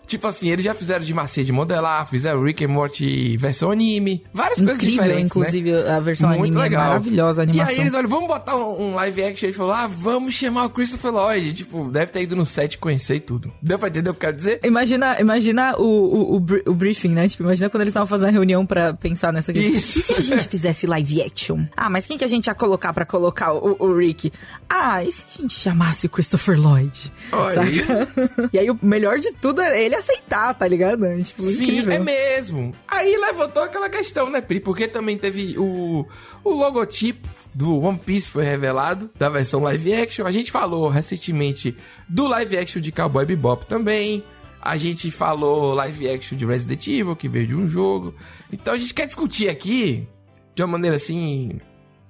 tipo assim, eles já fizeram de macete de modelar, fizeram Rick and Morty versão anime, várias coisas Incrível, diferentes, né? inclusive, a versão Muito anime legal. é maravilhosa a E animação. aí eles, olha, vamos botar um, um live action. Ele falou, ah, vamos chamar o Christopher Lloyd. Tipo, deve ter ido no set conhecer e tudo. Deu pra entender o que eu quero dizer? Imagina, imagina o, o, o, o briefing, né? Tipo, imagina quando eles estavam fazendo a reunião pra pensar nessa questão. Isso. E se a gente fizesse live action? Ah, mas quem que a gente ia colocar pra colocar o, o Rick? Ah, e se a gente chamasse o Christopher Lloyd? Olha. Saca? [LAUGHS] e aí o melhor de tudo é ele aceitar, tá ligado? Tipo, Sim, incrível. é mesmo. Aí levantou aquela questão, né, Pri? Porque também teve o, o logotipo do One Piece foi revelado, da versão live action. A gente falou recentemente do live action de Cowboy Bebop também. A gente falou live action de Resident Evil, que veio de um jogo. Então a gente quer discutir aqui, de uma maneira assim...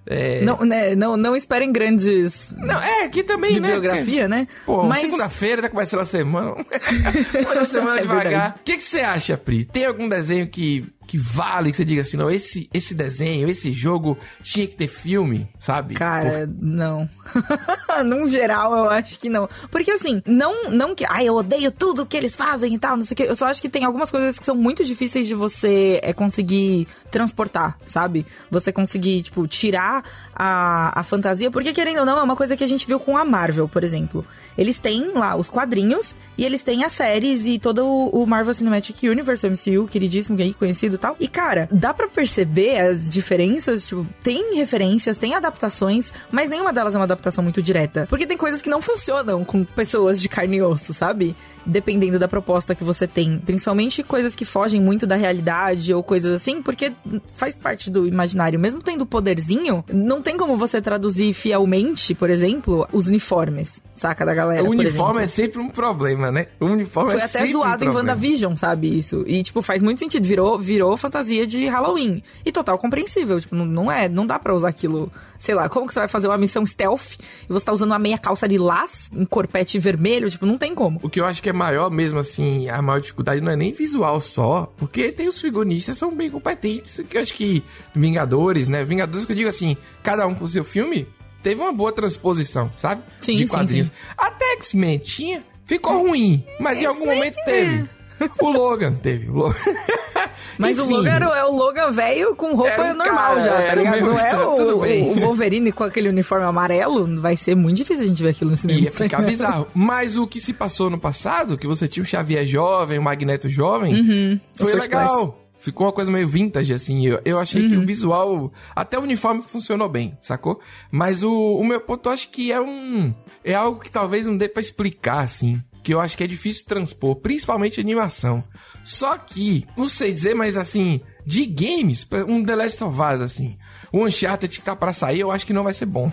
É... Não, né, não, não esperem grandes Não, é, aqui também, né? bibliografia, né? Pô, mas segunda-feira tá começando a semana. [LAUGHS] Começa a semana É devagar. O que, que você acha, Pri? Tem algum desenho que, que vale, que você diga assim, não, esse, esse desenho, esse jogo tinha que ter filme, sabe? Cara, não. [LAUGHS] Num geral, eu acho que não. Porque assim, não, não que. Ai, eu odeio tudo que eles fazem e tal, não sei o que. Eu só acho que tem algumas coisas que são muito difíceis de você é, conseguir transportar, sabe? Você conseguir, tipo, tirar a, a fantasia. Porque, querendo ou não, é uma coisa que a gente viu com a Marvel, por exemplo. Eles têm lá os quadrinhos e eles têm as séries e todo o, o Marvel Cinematic Universe, o MCU, queridíssimo aí, conhecido tal. E, cara, dá pra perceber as diferenças, tipo, tem referências, tem adaptações, mas nenhuma delas é uma adaptação muito direta. Porque tem coisas que não funcionam com pessoas de carne e osso, sabe? Dependendo da proposta que você tem. Principalmente coisas que fogem muito da realidade ou coisas assim, porque faz parte do imaginário. Mesmo tendo poderzinho, não tem como você traduzir fielmente, por exemplo, os uniformes, saca? Da galera. O uniforme é sempre um problema, né? O uniforme Foi é até zoado um em. WandaVision, sabe? Isso. E, tipo, faz muito sentido. Virou, virou fantasia de Halloween. E total compreensível. Tipo, não, não é. Não dá pra usar aquilo. Sei lá, como que você vai fazer uma missão stealth e você tá usando uma meia calça lilás, um corpete vermelho? Tipo, não tem como. O que eu acho que é maior mesmo, assim, a maior dificuldade não é nem visual só, porque tem os figuristas são bem competentes, que eu acho que Vingadores, né? Vingadores que eu digo assim, cada um com o seu filme, teve uma boa transposição, sabe? Sim, De sim, quadrinhos. sim. Até X-Men tinha, ficou ruim, mas em algum momento teve. O Logan teve. O Logan. [LAUGHS] Mas o Enfim. Logan era- é o Logan velho com roupa um normal cara, já, tá o ligado? Não é o, o [LAUGHS] Wolverine com aquele uniforme amarelo. Vai ser muito difícil a gente ver aquilo no cinema. Ia ficar bizarro. Mas o que se passou no passado, que você tinha o Xavier jovem, o Magneto jovem, Uhum. o foi legal. Ficou uma coisa meio vintage, assim. Eu, eu achei Uhum. que o visual, até o uniforme funcionou bem, sacou? Mas o, o meu ponto, eu acho que é um. É algo que talvez não dê pra explicar, assim. Que eu acho que é difícil transpor, principalmente animação. Só que, não sei dizer, mas assim, de games, um The Last of Us, assim. O Uncharted que tá pra sair, eu acho que não vai ser bom.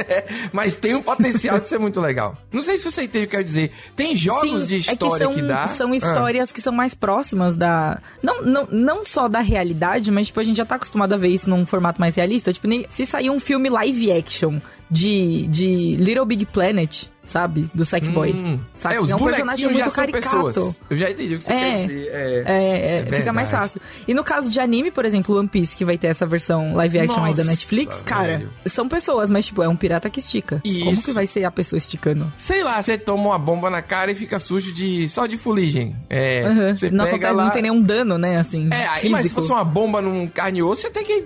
[LAUGHS] mas tem um potencial de ser muito legal. Não sei se você entende o que eu quero dizer. Tem jogos de é que história são, que, dá. são Ah. histórias que são mais próximas da. Não, não, não só da realidade, mas tipo, a gente já tá acostumado a ver isso num formato mais realista. Tipo, nem- se sair um filme live action de, de Little Big Planet, sabe? Do Sackboy. Hum. Sabe? É, os é um personagem muito caricato. pessoas. Eu já entendi o que você É. quer dizer. É, É, é, fica mais fácil. E no caso de anime, por exemplo, One Piece, que vai ter essa versão live action aí da Nossa, Netflix, cara, velho. são pessoas, mas tipo, é um pirata que estica. Como Isso. que vai ser a pessoa esticando? Sei lá, você toma uma bomba na cara e fica sujo de só de fuligem. É, você Não pega acontece, lá... não tem nenhum dano, né, assim, É, aí, mas se fosse uma bomba num carne e osso, você tem que...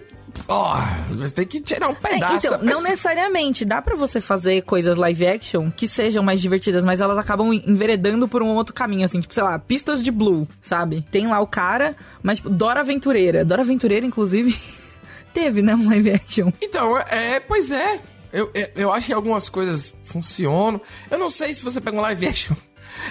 Ó, você tem que tirar um É, pedaço. então, da não necessariamente. Dá pra você fazer coisas live action que sejam mais divertidas, mas elas acabam enveredando por um outro caminho, assim, tipo, sei lá, pistas de Blue, sabe? Tem lá o cara, mas, tipo, Dora Aventureira. Dora Aventureira, inclusive, [LAUGHS] teve, né, um live action. Então, é, pois é. Eu, eu, eu acho que algumas coisas funcionam. Eu não sei se você pega um live action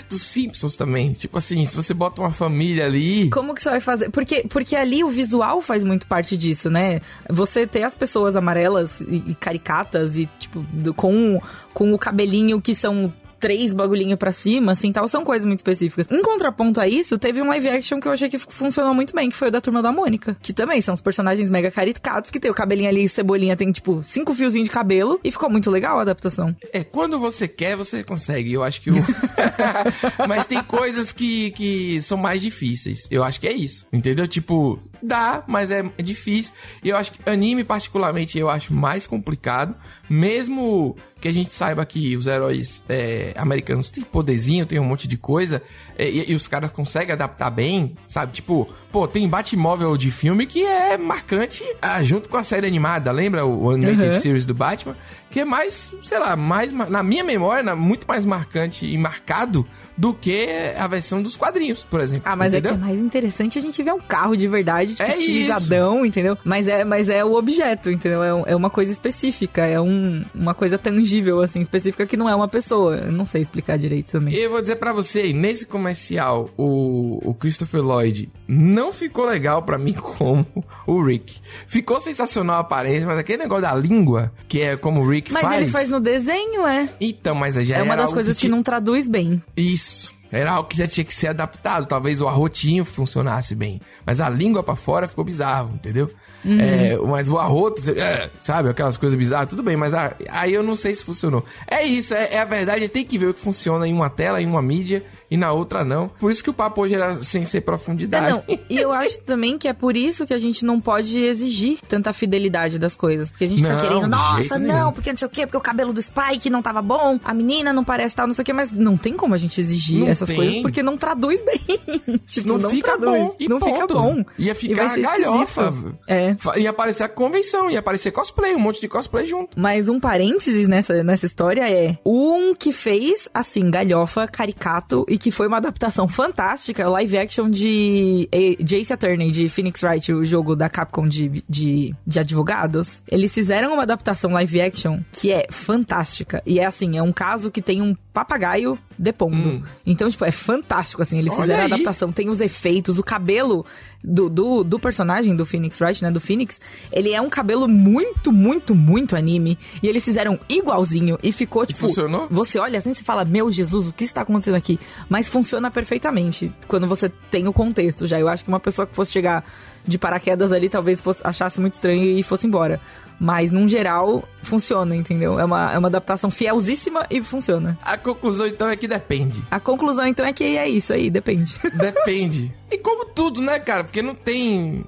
dos Simpsons também. Tipo assim, se você bota uma família ali... Como que você vai fazer? Porque, porque ali o visual faz muito parte disso, né? Você ter as pessoas amarelas e, e caricatas e, tipo, do- com, com o cabelinho que são três bagulhinho pra cima, assim, tal, são coisas muito específicas. Em contraponto a isso, teve um live action que eu achei que funcionou muito bem, que foi o da Turma da Mônica. Que também são os personagens mega caricatos, que tem o cabelinho ali, cebolinha tem, tipo, cinco fiozinhos de cabelo, e ficou muito legal a adaptação. É, quando você quer, você consegue. Eu acho que o. [LAUGHS] [LAUGHS] Mas tem coisas que, que são mais difíceis. Eu acho que é isso. Entendeu? Tipo, dá, mas é, é difícil. E eu acho que anime, particularmente, eu acho mais complicado. Mesmo que a gente saiba que os heróis é, americanos têm poderzinho, tem um monte de coisa, e, e os caras conseguem adaptar bem, sabe? Tipo, pô, tem Batmóvel de filme que é marcante ah, junto com a série animada, lembra o Animated Uhum. Series do Batman? Que é mais, sei lá, mais ma- na minha memória, muito mais marcante e marcado do que a versão dos quadrinhos, por exemplo. Ah, mas entendeu? é que é mais interessante a gente ver um carro de verdade, tipo, É isso. estilizadão, entendeu? Mas é, mas é o objeto, entendeu? É, é uma coisa específica, é um, uma coisa tangível, assim, específica que não é uma pessoa. Eu não sei explicar direito também. E eu vou dizer pra você, nesse comercial, o, o Christopher Lloyd não ficou legal pra mim [LAUGHS] como o Rick. Ficou sensacional a aparência, mas aquele negócio da língua, que é como o Rick Mas faz... ele faz no desenho, é. Então, mas já É uma das coisas que tinha- não traduz bem. Isso. Era algo que já tinha que ser adaptado. Talvez o arrotinho funcionasse bem. Mas a língua pra fora ficou bizarro, entendeu? Uhum. É, mas o arroto, é, sabe? Aquelas coisas bizarras, tudo bem. Mas aí eu não sei se funcionou. É isso, é, é a verdade. Tem que ver o que funciona em uma tela, em uma mídia, e na outra não. Por isso que o papo hoje era sem ser É, profundidade. não. E eu [LAUGHS] acho também que é por isso que a gente não pode exigir tanta fidelidade das coisas. Porque a gente Não, fica querendo, nossa, não, nenhum. porque não sei o quê, porque o cabelo do Spike não tava bom, a menina não parece tal, não sei o quê, mas não tem como a gente exigir Não essas Tem. coisas porque não traduz bem. [LAUGHS] tipo, não, não, fica traduz. bom. E não fica ponto. bom. Ia E vai ficar ser galhofa. É. Fa- Ia aparecer a convenção, ia aparecer cosplay, um monte de cosplay junto. Mas um parênteses nessa, nessa história é um que fez, assim, galhofa, caricato e que foi uma adaptação fantástica, live action de eh, Jace Attorney, de Phoenix Wright, o jogo da Capcom de, de, de advogados. Eles fizeram uma adaptação live action que é fantástica. E é assim, é um caso que tem um papagaio depondo. Então, tipo, é fantástico, assim. Eles Olha fizeram a aí. adaptação, tem os efeitos, o cabelo do, do, do personagem do Phoenix Wright, né? Do Phoenix, ele é um cabelo muito, muito, muito anime. E eles fizeram igualzinho e ficou, tipo. funcionou? Você olha assim e fala, meu Jesus, o que está acontecendo aqui? Mas funciona perfeitamente quando você tem o contexto já. Eu acho que uma pessoa que fosse chegar de paraquedas ali talvez fosse, achasse muito estranho e fosse embora. Mas, num geral, funciona, entendeu? É uma, é uma adaptação fielzíssima e funciona. A conclusão, então, é que depende. A conclusão, então, é que é isso aí, depende. Depende. e como tudo, né, cara? Porque não tem.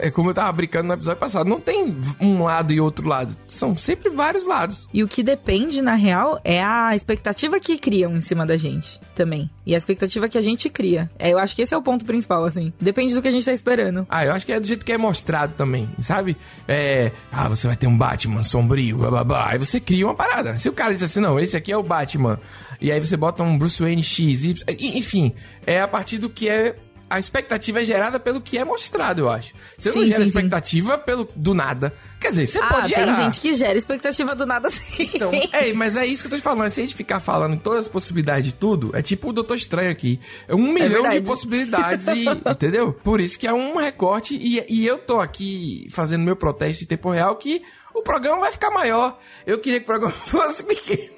É como eu tava brincando no episódio passado, não tem um lado e outro lado. São sempre vários lados. E o que depende, na real, é a expectativa que criam em cima da gente também. E a expectativa que a gente cria. É, eu acho que esse é o ponto principal, assim. Depende do que a gente tá esperando. Ah, eu acho que é do jeito que é mostrado também, sabe? É. Ah, você vai ter um Batman sombrio, bababá. Aí você cria uma parada. Se o cara diz assim, não, esse aqui é o Batman. E aí você bota um Bruce Wayne X, Y. Enfim, é a partir do que é. A expectativa é gerada pelo que é mostrado, eu acho. Você não Sim, gera sim, sim. expectativa pelo do nada. Quer dizer, você ah, pode gerar. tem gente que gera expectativa do nada [LAUGHS] assim. Então, é, mas é isso que eu tô te falando. Se a gente ficar falando em todas as possibilidades de tudo, é tipo o Doutor Estranho aqui. É um milhão de possibilidades e. [LAUGHS] entendeu? Por isso que é um recorte. E, e eu tô aqui fazendo meu protesto em tempo real que. O programa vai ficar maior. Eu queria que o programa [LAUGHS] fosse pequeno.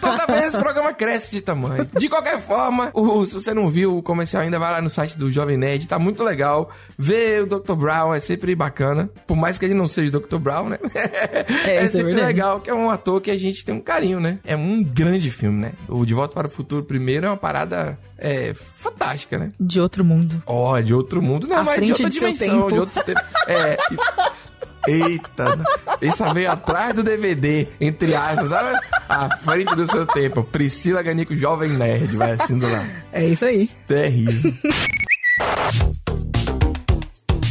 Toda vez esse programa cresce de tamanho. De qualquer forma, o- se você não viu o comercial ainda, vai lá no site do Jovem Nerd. Tá muito legal. Ver o Dr. Brown é sempre bacana. Por mais que ele não seja o Dr. Brown, né? [LAUGHS] É, é é sempre verdade. legal, que é um ator que a gente tem um carinho, né? É um grande filme, né? O De Volta para o Futuro primeiro é uma parada é, fantástica, né? De outro mundo. Ó, de outro mundo, não, À mas de frente outra dimensão, tempo. de outro tempo. É, isso. [LAUGHS] Eita, isso veio atrás do DVD, entre aspas, sabe? À frente do seu tempo. Priscila Ganico, jovem nerd, vai assim do lado. É isso aí. Terrível.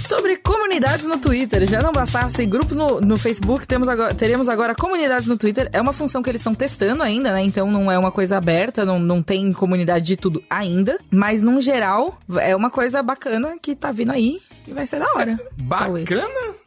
Sobre comunidades no Twitter, já não bastasse grupos no, no Facebook, temos agora, teremos agora comunidades no Twitter. É uma função que eles estão testando ainda, né? Então não é uma coisa aberta, não, não tem comunidade de tudo ainda. Mas, num geral, é uma coisa bacana que tá vindo aí e vai ser da hora. talvez.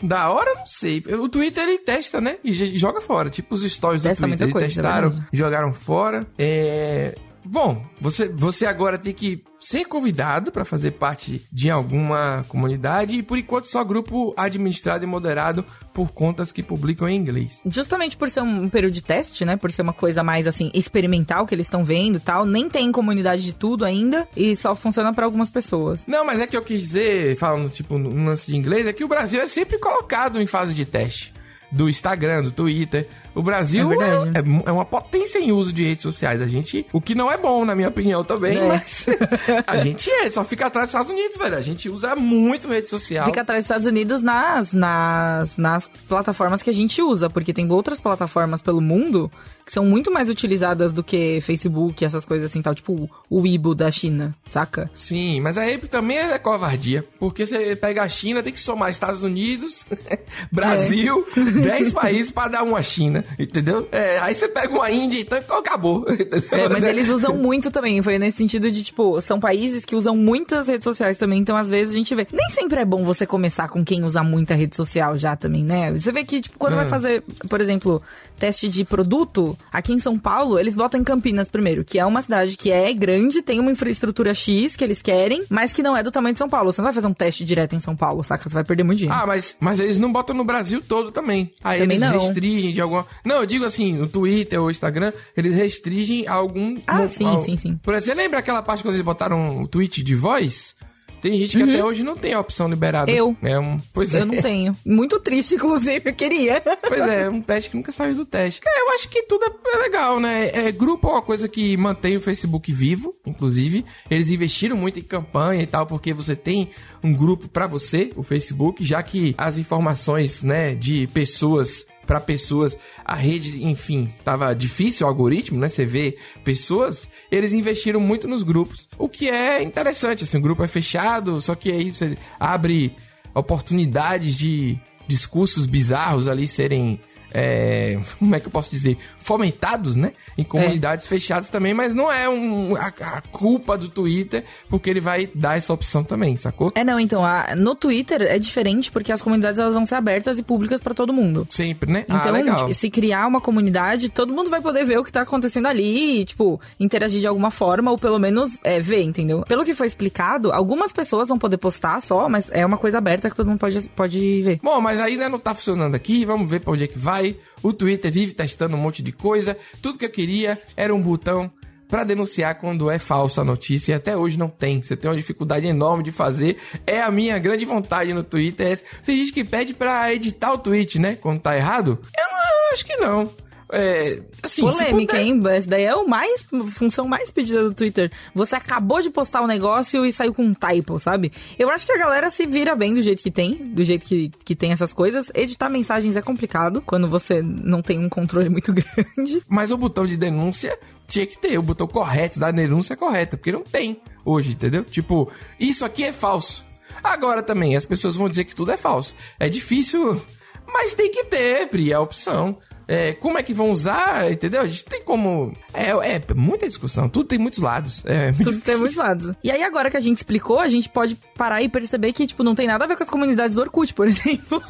Da hora, não sei. O Twitter ele testa, né? E joga fora. Tipo os stories do Testa Twitter. Eles coisa, é testaram, jogaram fora. É. Bom, você, você agora tem que ser convidado para fazer parte de alguma comunidade e por enquanto só grupo administrado e moderado por contas que publicam em inglês. Justamente por ser um período de teste, né? Por ser uma coisa mais assim experimental que eles estão vendo e tal, nem tem comunidade de tudo ainda e só funciona pra algumas pessoas. Não, mas é que eu quis dizer, falando tipo no lance de inglês, é que o Brasil é sempre colocado em fase de teste. Do Instagram, do Twitter. O Brasil É verdade. é, é- é uma potência em uso de redes sociais. A gente. O que não é bom, na minha opinião, também, É. mas. [LAUGHS] a gente é, só fica atrás dos Estados Unidos, velho. A gente usa muito rede social. Fica atrás dos Estados Unidos nas, nas, nas plataformas que a gente usa, porque tem outras plataformas pelo mundo que são muito mais utilizadas do que Facebook, essas coisas assim, tal, tipo o Weibo da China, saca? Sim, mas aí também é covardia. Porque você pega a China, tem que somar Estados Unidos, [LAUGHS] Brasil, É. 10 países pra dar uma China, entendeu? É, aí você pega uma Índia, então acabou. [LAUGHS] entendeu? É, mas eles usam [LAUGHS] muito também, foi nesse sentido de, tipo, são países que usam muitas redes sociais também, então às vezes a gente vê. Nem sempre é bom você começar com quem usa muita rede social já também, né? Você vê que, tipo, quando vai fazer, por exemplo, teste de produto, aqui em São Paulo, eles botam em Campinas primeiro, que é uma cidade que é grande, tem uma infraestrutura X que eles querem, mas que não é do tamanho de São Paulo. Você não vai fazer um teste direto em São Paulo, saca? Você vai perder muito dinheiro. Ah, mas, mas eles não botam no Brasil todo também. Aí Também eles não. restringem de alguma. Não, eu digo assim, no Twitter ou Instagram, eles restringem algum. Ah, sim, ao- sim, sim. Por exemplo, você lembra aquela parte quando eles botaram o tweet de voz? Tem gente que até hoje não tem a opção liberada. Uhum. Eu. É um. Pois é. Eu não tenho. Muito triste, inclusive, eu queria. Pois é, é um teste que nunca saiu do teste. Cara, eu acho que tudo é legal, né? É, grupo é uma coisa que mantém o Facebook vivo, inclusive. Eles investiram muito em campanha e tal, porque você tem um grupo pra você, o Facebook, já que as informações, né, de pessoas para pessoas. A rede, enfim, tava difícil o algoritmo, né? Você vê pessoas, eles investiram muito nos grupos, o que é interessante, assim, o grupo é fechado, só que aí você abre oportunidades de discursos bizarros ali serem é, [LAUGHS] como é que eu posso dizer, fomentados, né? Em comunidades é. fechadas também, mas não é um, a, a, culpa do Twitter, porque ele vai dar essa opção também, sacou? É, não, então, a, no Twitter é diferente porque as comunidades elas vão ser abertas e públicas para todo mundo. Sempre, né? Ah, então, ah, se criar uma comunidade, todo mundo vai poder ver o que tá acontecendo ali e, tipo, interagir de alguma forma ou pelo menos é, ver, entendeu? Pelo que foi explicado, algumas pessoas vão poder postar só, mas é uma coisa aberta que todo mundo pode, pode ver. Bom, mas ainda não tá funcionando aqui, vamos ver pra onde é que vai. O Twitter vive testando um monte de coisa. Tudo que eu queria era um botão para denunciar quando é falsa a notícia e até hoje não tem. Você tem uma dificuldade enorme de fazer. É a minha grande vontade no Twitter. Tem gente que pede para editar o tweet, né? Quando tá errado. Eu, não, eu acho que não. É, assim, Polêmica, puder... hein? Essa daí é o mais, função mais pedida do Twitter. Você acabou de postar um negócio e saiu com um typo, sabe? Eu acho que a galera se vira bem do jeito que tem, do jeito que, que tem essas coisas. Editar mensagens é complicado quando você não tem um controle muito [LAUGHS] grande. Mas o botão de denúncia tinha que ter, o botão correto da denúncia correta, porque não tem hoje, entendeu? Tipo, isso aqui é falso. Agora também, as pessoas vão dizer que tudo é falso. É difícil, mas tem que ter, Pri, é a opção é, como é que vão usar, entendeu? A gente tem como. É, é muita discussão, tudo tem muitos lados. É, tudo difícil. tem muitos lados. E aí, agora que a gente explicou, a gente pode parar e perceber que, tipo, não tem nada a ver com as comunidades do Orkut, por [LAUGHS] exemplo.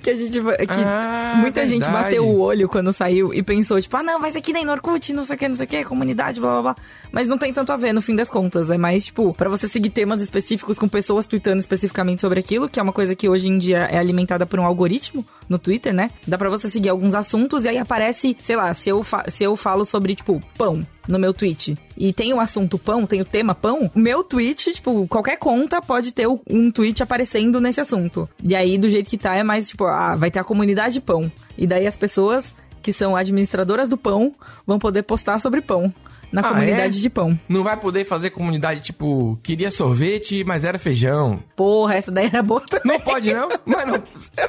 que a gente. Que ah, muita verdade. gente bateu o olho quando saiu e pensou, tipo, ah, não, ser que nem no Orkut, não sei o que, não sei o que, comunidade, blá blá blá. Mas não tem tanto a ver, no fim das contas. É mais, tipo, para você seguir temas específicos com pessoas tweetando especificamente sobre aquilo, que é uma coisa que hoje em dia é alimentada por um algoritmo no Twitter, né? Dá para você seguir alguns assuntos e aí aparece, sei lá, se eu, se eu falo sobre, tipo, pão no meu tweet e tem o assunto pão, tem o tema pão, meu tweet, tipo, qualquer conta pode ter um tweet aparecendo nesse assunto. E aí, do jeito que tá, é mais, tipo, ah, vai ter a comunidade pão. E daí as pessoas que são administradoras do pão vão poder postar sobre pão na ah, comunidade é? de pão. Não vai poder fazer comunidade tipo, queria sorvete, mas era feijão. Porra, essa daí era boa também. Não pode não? [LAUGHS] mas não,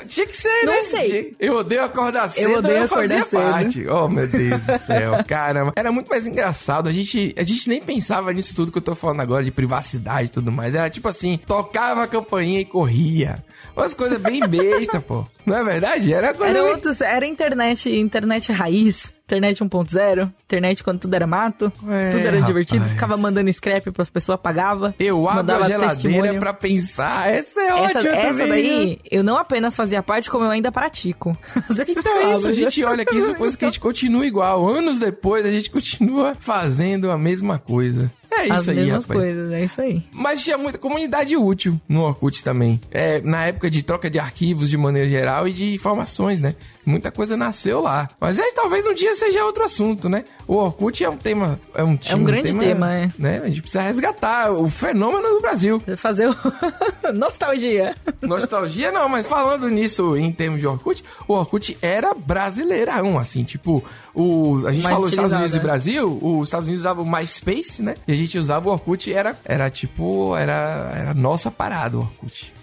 tinha que ser, não né? Não sei. Eu odeio acordar cedo, eu odeio eu acordar cedo. parte. Oh, meu Deus do céu, [LAUGHS] caramba. Era muito mais engraçado, a gente, a gente nem pensava nisso tudo que eu tô falando agora, de privacidade e tudo mais. Era tipo assim, tocava a campainha e corria. Umas coisas bem [LAUGHS] besta, pô. Não é verdade? Era coisa Era, outros, era internet, internet raiz. Internet 1.0, internet quando tudo era mato, é, tudo era rapaz. divertido, ficava mandando scrap para as pessoas, pagava. Eu abro a geladeira testemunho. pra pensar, essa é essa, ótima Essa também, daí, eu não apenas fazia parte, como eu ainda pratico. [LAUGHS] então é isso, a gente olha aqui, isso é coisa que a gente continua igual. Anos depois, a gente continua fazendo a mesma coisa. É isso As aí, mesmas rapaz. coisas, é isso aí. Mas tinha muita comunidade útil no Orkut também. É, na época de troca de arquivos de maneira geral e de informações, né? Muita coisa nasceu lá. Mas aí talvez um dia seja outro assunto, né? O Orkut é um tema. É um, é um grande tema, tema, é. Né? A gente precisa resgatar o fenômeno do Brasil. Fazer o... [LAUGHS] nostalgia. Nostalgia não, mas falando nisso em termos de Orkut, o Orkut era brasileirão, assim, tipo, o, a gente Mais falou Estados Unidos e Brasil, os Estados Unidos usavam o MySpace, né? E a gente usava o Orkut, era, era tipo, era, era nossa parada o Orkut.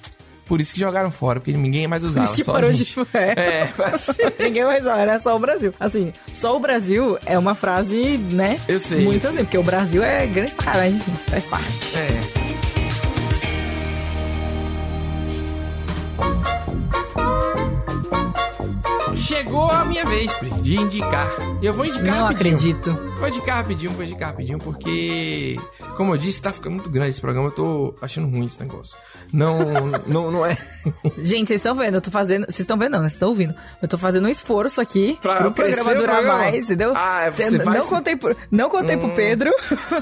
Por isso que jogaram fora, porque ninguém mais usava. Por isso que parou de. [LAUGHS] É, é [LAUGHS] mas... ninguém mais usava, era só o Brasil. Assim, só o Brasil é uma frase, né? Eu sei. Muito assim, porque o Brasil é grande pra caralho, faz parte. É. Chegou a minha vez, Pri, de indicar. Eu vou indicar Não rapidinho. acredito. Vou indicar rapidinho, vou indicar rapidinho, porque, como eu disse, tá ficando muito grande esse programa. Eu tô achando ruim esse negócio. Não, [LAUGHS] não, não é. Gente, vocês estão vendo, eu tô fazendo. Vocês estão vendo, não, vocês estão ouvindo. Eu tô fazendo um esforço aqui pra pro programa durar programa. mais, entendeu? Ah, é, você, vai. Não se... contei, pro, não contei hum, pro Pedro.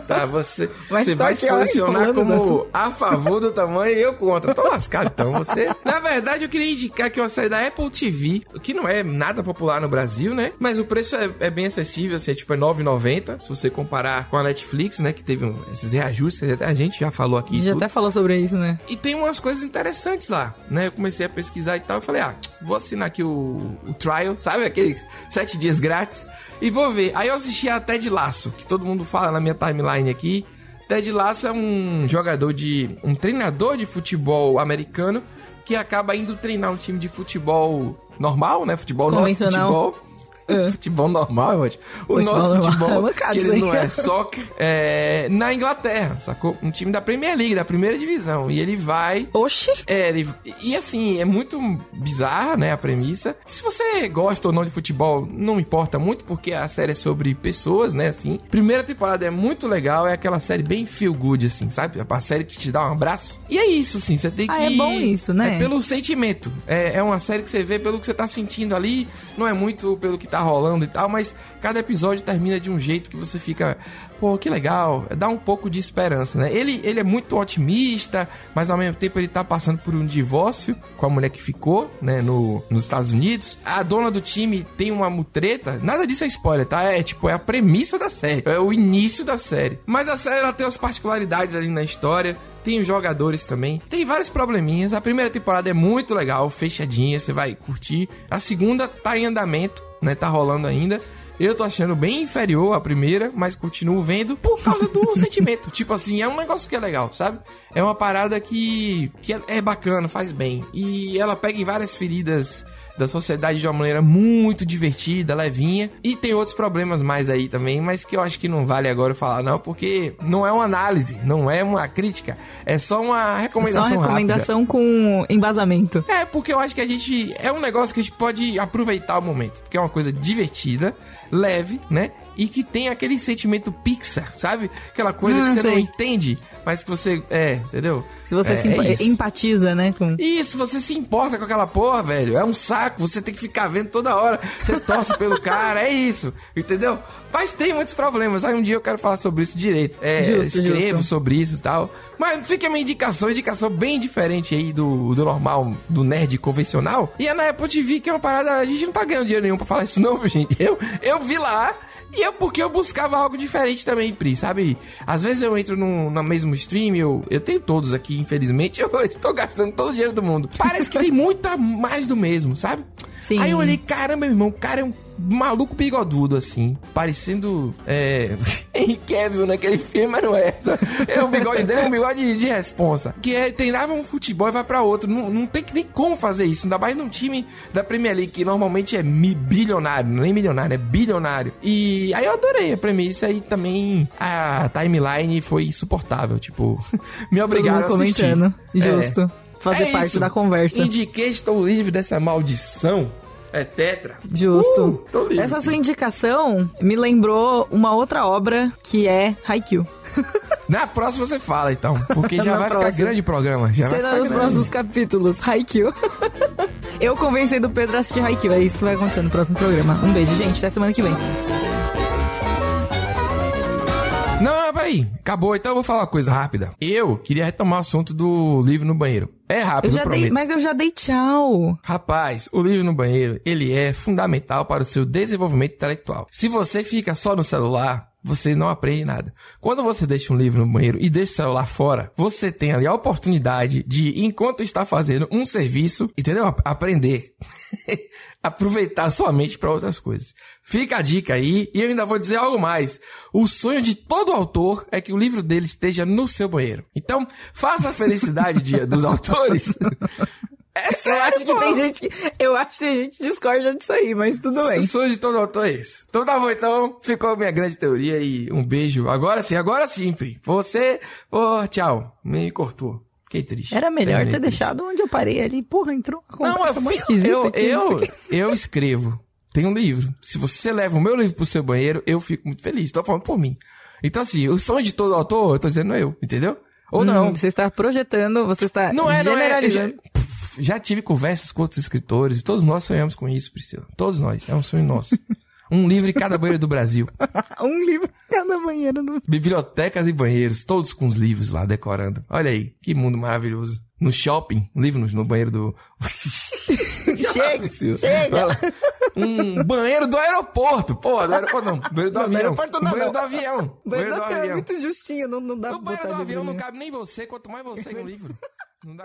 Tá, você, [LAUGHS] você vai se posicionar como a favor do tamanho e eu contra. Tô lascado então. Você. [LAUGHS] Na verdade, eu queria indicar que uma série da Apple TV, que não é nada popular no Brasil, né? Mas o preço é, é bem acessível, assim, é tipo é 9,90. Se você comparar com a Netflix, né? Que teve um, esses reajustes, até a gente já falou aqui. Já até falou sobre isso, né? E tem umas coisas interessantes lá, né? Eu comecei a pesquisar e tal. Eu falei, ah, vou assinar aqui o, o trial, sabe? Aqueles sete dias grátis. E vou ver. Aí eu assisti a Ted Laço, que todo mundo fala na minha timeline aqui. Ted Lasso é um jogador de. um treinador de futebol americano que acaba indo treinar um time de futebol normal, né? Futebol Convencional. futebol. [LAUGHS] Futebol normal, eu acho. O Futebol nosso normal. futebol, É que ele não é [LAUGHS] soccer, é na Inglaterra, sacou? Um time da Premier League, da primeira divisão. E ele vai Oxi! é, ele, e assim, é muito bizarra, né, a premissa. Se você gosta ou não de futebol, não importa muito, porque a série é sobre pessoas, né, assim. Primeira temporada é muito legal, é aquela série bem feel good, assim, sabe? É uma série que te dá um abraço. E é isso, assim, você tem que... Ah, é bom isso, né? É pelo sentimento. É, é uma série que você vê pelo que você tá sentindo ali, não é muito pelo que tá rolando e tal, mas cada episódio termina de um jeito que você fica, pô, que legal, dá um pouco de esperança, né? Ele, ele é muito otimista, mas ao mesmo tempo ele tá passando por um divórcio com a mulher que ficou, né, no, nos Estados Unidos. A dona do time tem uma mutreta, nada disso é spoiler, tá? É tipo, é a premissa da série, é o início da série. Mas a série ela tem as particularidades ali na história. Tem os jogadores também. Tem vários probleminhas. A primeira temporada é muito legal, fechadinha, você vai curtir. A segunda tá em andamento, né? Tá rolando ainda. Eu tô achando bem inferior à primeira, mas continuo vendo por causa do [LAUGHS] sentimento. Tipo assim, é um negócio que é legal, sabe? É uma parada que, que é, é bacana, faz bem. E ela pega em várias feridas da sociedade de uma maneira muito divertida, levinha. E tem outros problemas mais aí também, mas que eu acho que não vale agora eu falar, não, porque não é uma análise, não é uma crítica, é só uma Só recomendação uma recomendação com embasamento. rápida. É, porque eu acho que a gente. É um negócio que a gente pode aproveitar o momento. Porque é uma coisa divertida, leve, né? E que tem aquele sentimento Pixar, sabe? Aquela coisa Ah, que você não sei. entende, mas que você. É, entendeu? Se você é, se empa- é empatiza, né? Com... Isso, você se importa com aquela porra, velho. É um saco, você tem que ficar vendo toda hora. Você torce [LAUGHS] pelo cara, é isso. Entendeu? Mas tem muitos problemas. Aí um dia eu quero falar sobre isso direito. É, Justo, escrevo justo. sobre isso e tal. Mas fica a minha indicação, indicação bem diferente aí do, do normal, do nerd convencional. E é na Apple TV, que é uma parada. A gente não tá ganhando dinheiro nenhum pra falar isso, não, viu, gente? Eu, eu vi lá. E é porque eu buscava algo diferente também, Pri, sabe? Às vezes eu entro no, no mesmo stream, eu, eu tenho todos aqui, infelizmente, [LAUGHS] eu estou gastando todo o dinheiro do mundo. Parece que tem muito a mais do mesmo, sabe? Sim. Aí eu olhei, caramba, meu irmão, o cara é um maluco bigodudo, assim, parecendo é, [LAUGHS] Henry Cavill naquele filme, mas não é. É o bigode dele, é um bigode de, de responsa. Que é, treinava um futebol e vai pra outro. Não, não tem nem como fazer isso, ainda mais num time da Premier League, que normalmente é bilionário, não é nem milionário, é bilionário. E aí eu adorei a premissa e também a timeline foi insuportável, tipo, [LAUGHS] me obrigaram a assistir. comentando. É. Fazer É parte isso. da conversa. Indiquei, estou livre dessa maldição. É tetra. Justo. Uh. Essa sua indicação me lembrou uma outra obra que é Haikyuu. [LAUGHS] Na próxima você fala, então. Porque [LAUGHS] já Na vai próxima. ficar grande o programa. Já vai ficar nos próximos capítulos. Haikyuu. [LAUGHS] Eu convenci do Pedro a assistir Haikyuu. É isso que vai acontecer no próximo programa. Um beijo, gente. Até semana que vem. Não, não, peraí. Acabou, então eu vou falar uma coisa rápida. Eu queria retomar o assunto do livro no banheiro. É Eu rápido, já prometo. dei, mas eu já dei tchau. Rapaz, o livro no banheiro, ele é fundamental para o seu desenvolvimento intelectual. Se você fica só no celular, você não aprende nada. Quando você deixa um livro no banheiro e deixa o celular fora, você tem ali a oportunidade de, enquanto está fazendo um serviço, entendeu? Ap- Aprender. [LAUGHS] Aproveitar sua mente para outras coisas. Fica a dica aí, e eu ainda vou dizer algo mais. O sonho de todo autor é que o livro dele esteja no seu banheiro. Então, faça a felicidade de- dos [LAUGHS] autores. É Eu sério, acho que pô. tem gente que. Eu acho que tem gente que discorda disso aí, mas tudo O bem. sonho de todo autor é esse. Então tá bom, então. Ficou a minha grande teoria e um beijo. Agora sim, agora sim, Pri. Você. Ô, tchau. Me cortou. Fiquei triste. Era melhor Terminei ter triste. deixado onde eu parei ali. Porra, entrou uma Não, conversa eu, esquisita. eu, não eu, o quê. [LAUGHS] eu escrevo. Tem um livro. Se você leva o meu livro pro seu banheiro, eu fico muito feliz. Tô falando por mim. Então, assim, o sonho de todo autor, eu tô dizendo eu, entendeu? Ou não. Hum, Você está projetando, você está Não é, não é. Eu Já, generalizando. Já tive conversas com outros escritores e todos nós sonhamos com isso, Priscila. Todos nós. É um sonho nosso. um livro em cada banheiro do Brasil. [LAUGHS] um livro em cada banheiro. No... Bibliotecas e banheiros, todos com os livros lá decorando. Olha aí, que mundo maravilhoso. No shopping, um livro no, no banheiro do. [LAUGHS] Chega, [LAUGHS] Priscila. chega. Lá. Um banheiro do aeroporto. Pô, do aeroporto não. Banheiro do Não, do avião. aeroporto não, banheiro não. do avião. Banheiro do do avião é muito justinho, não, não dá banheiro do avião não cabe nem você, quanto mais você em um livro. Não dá.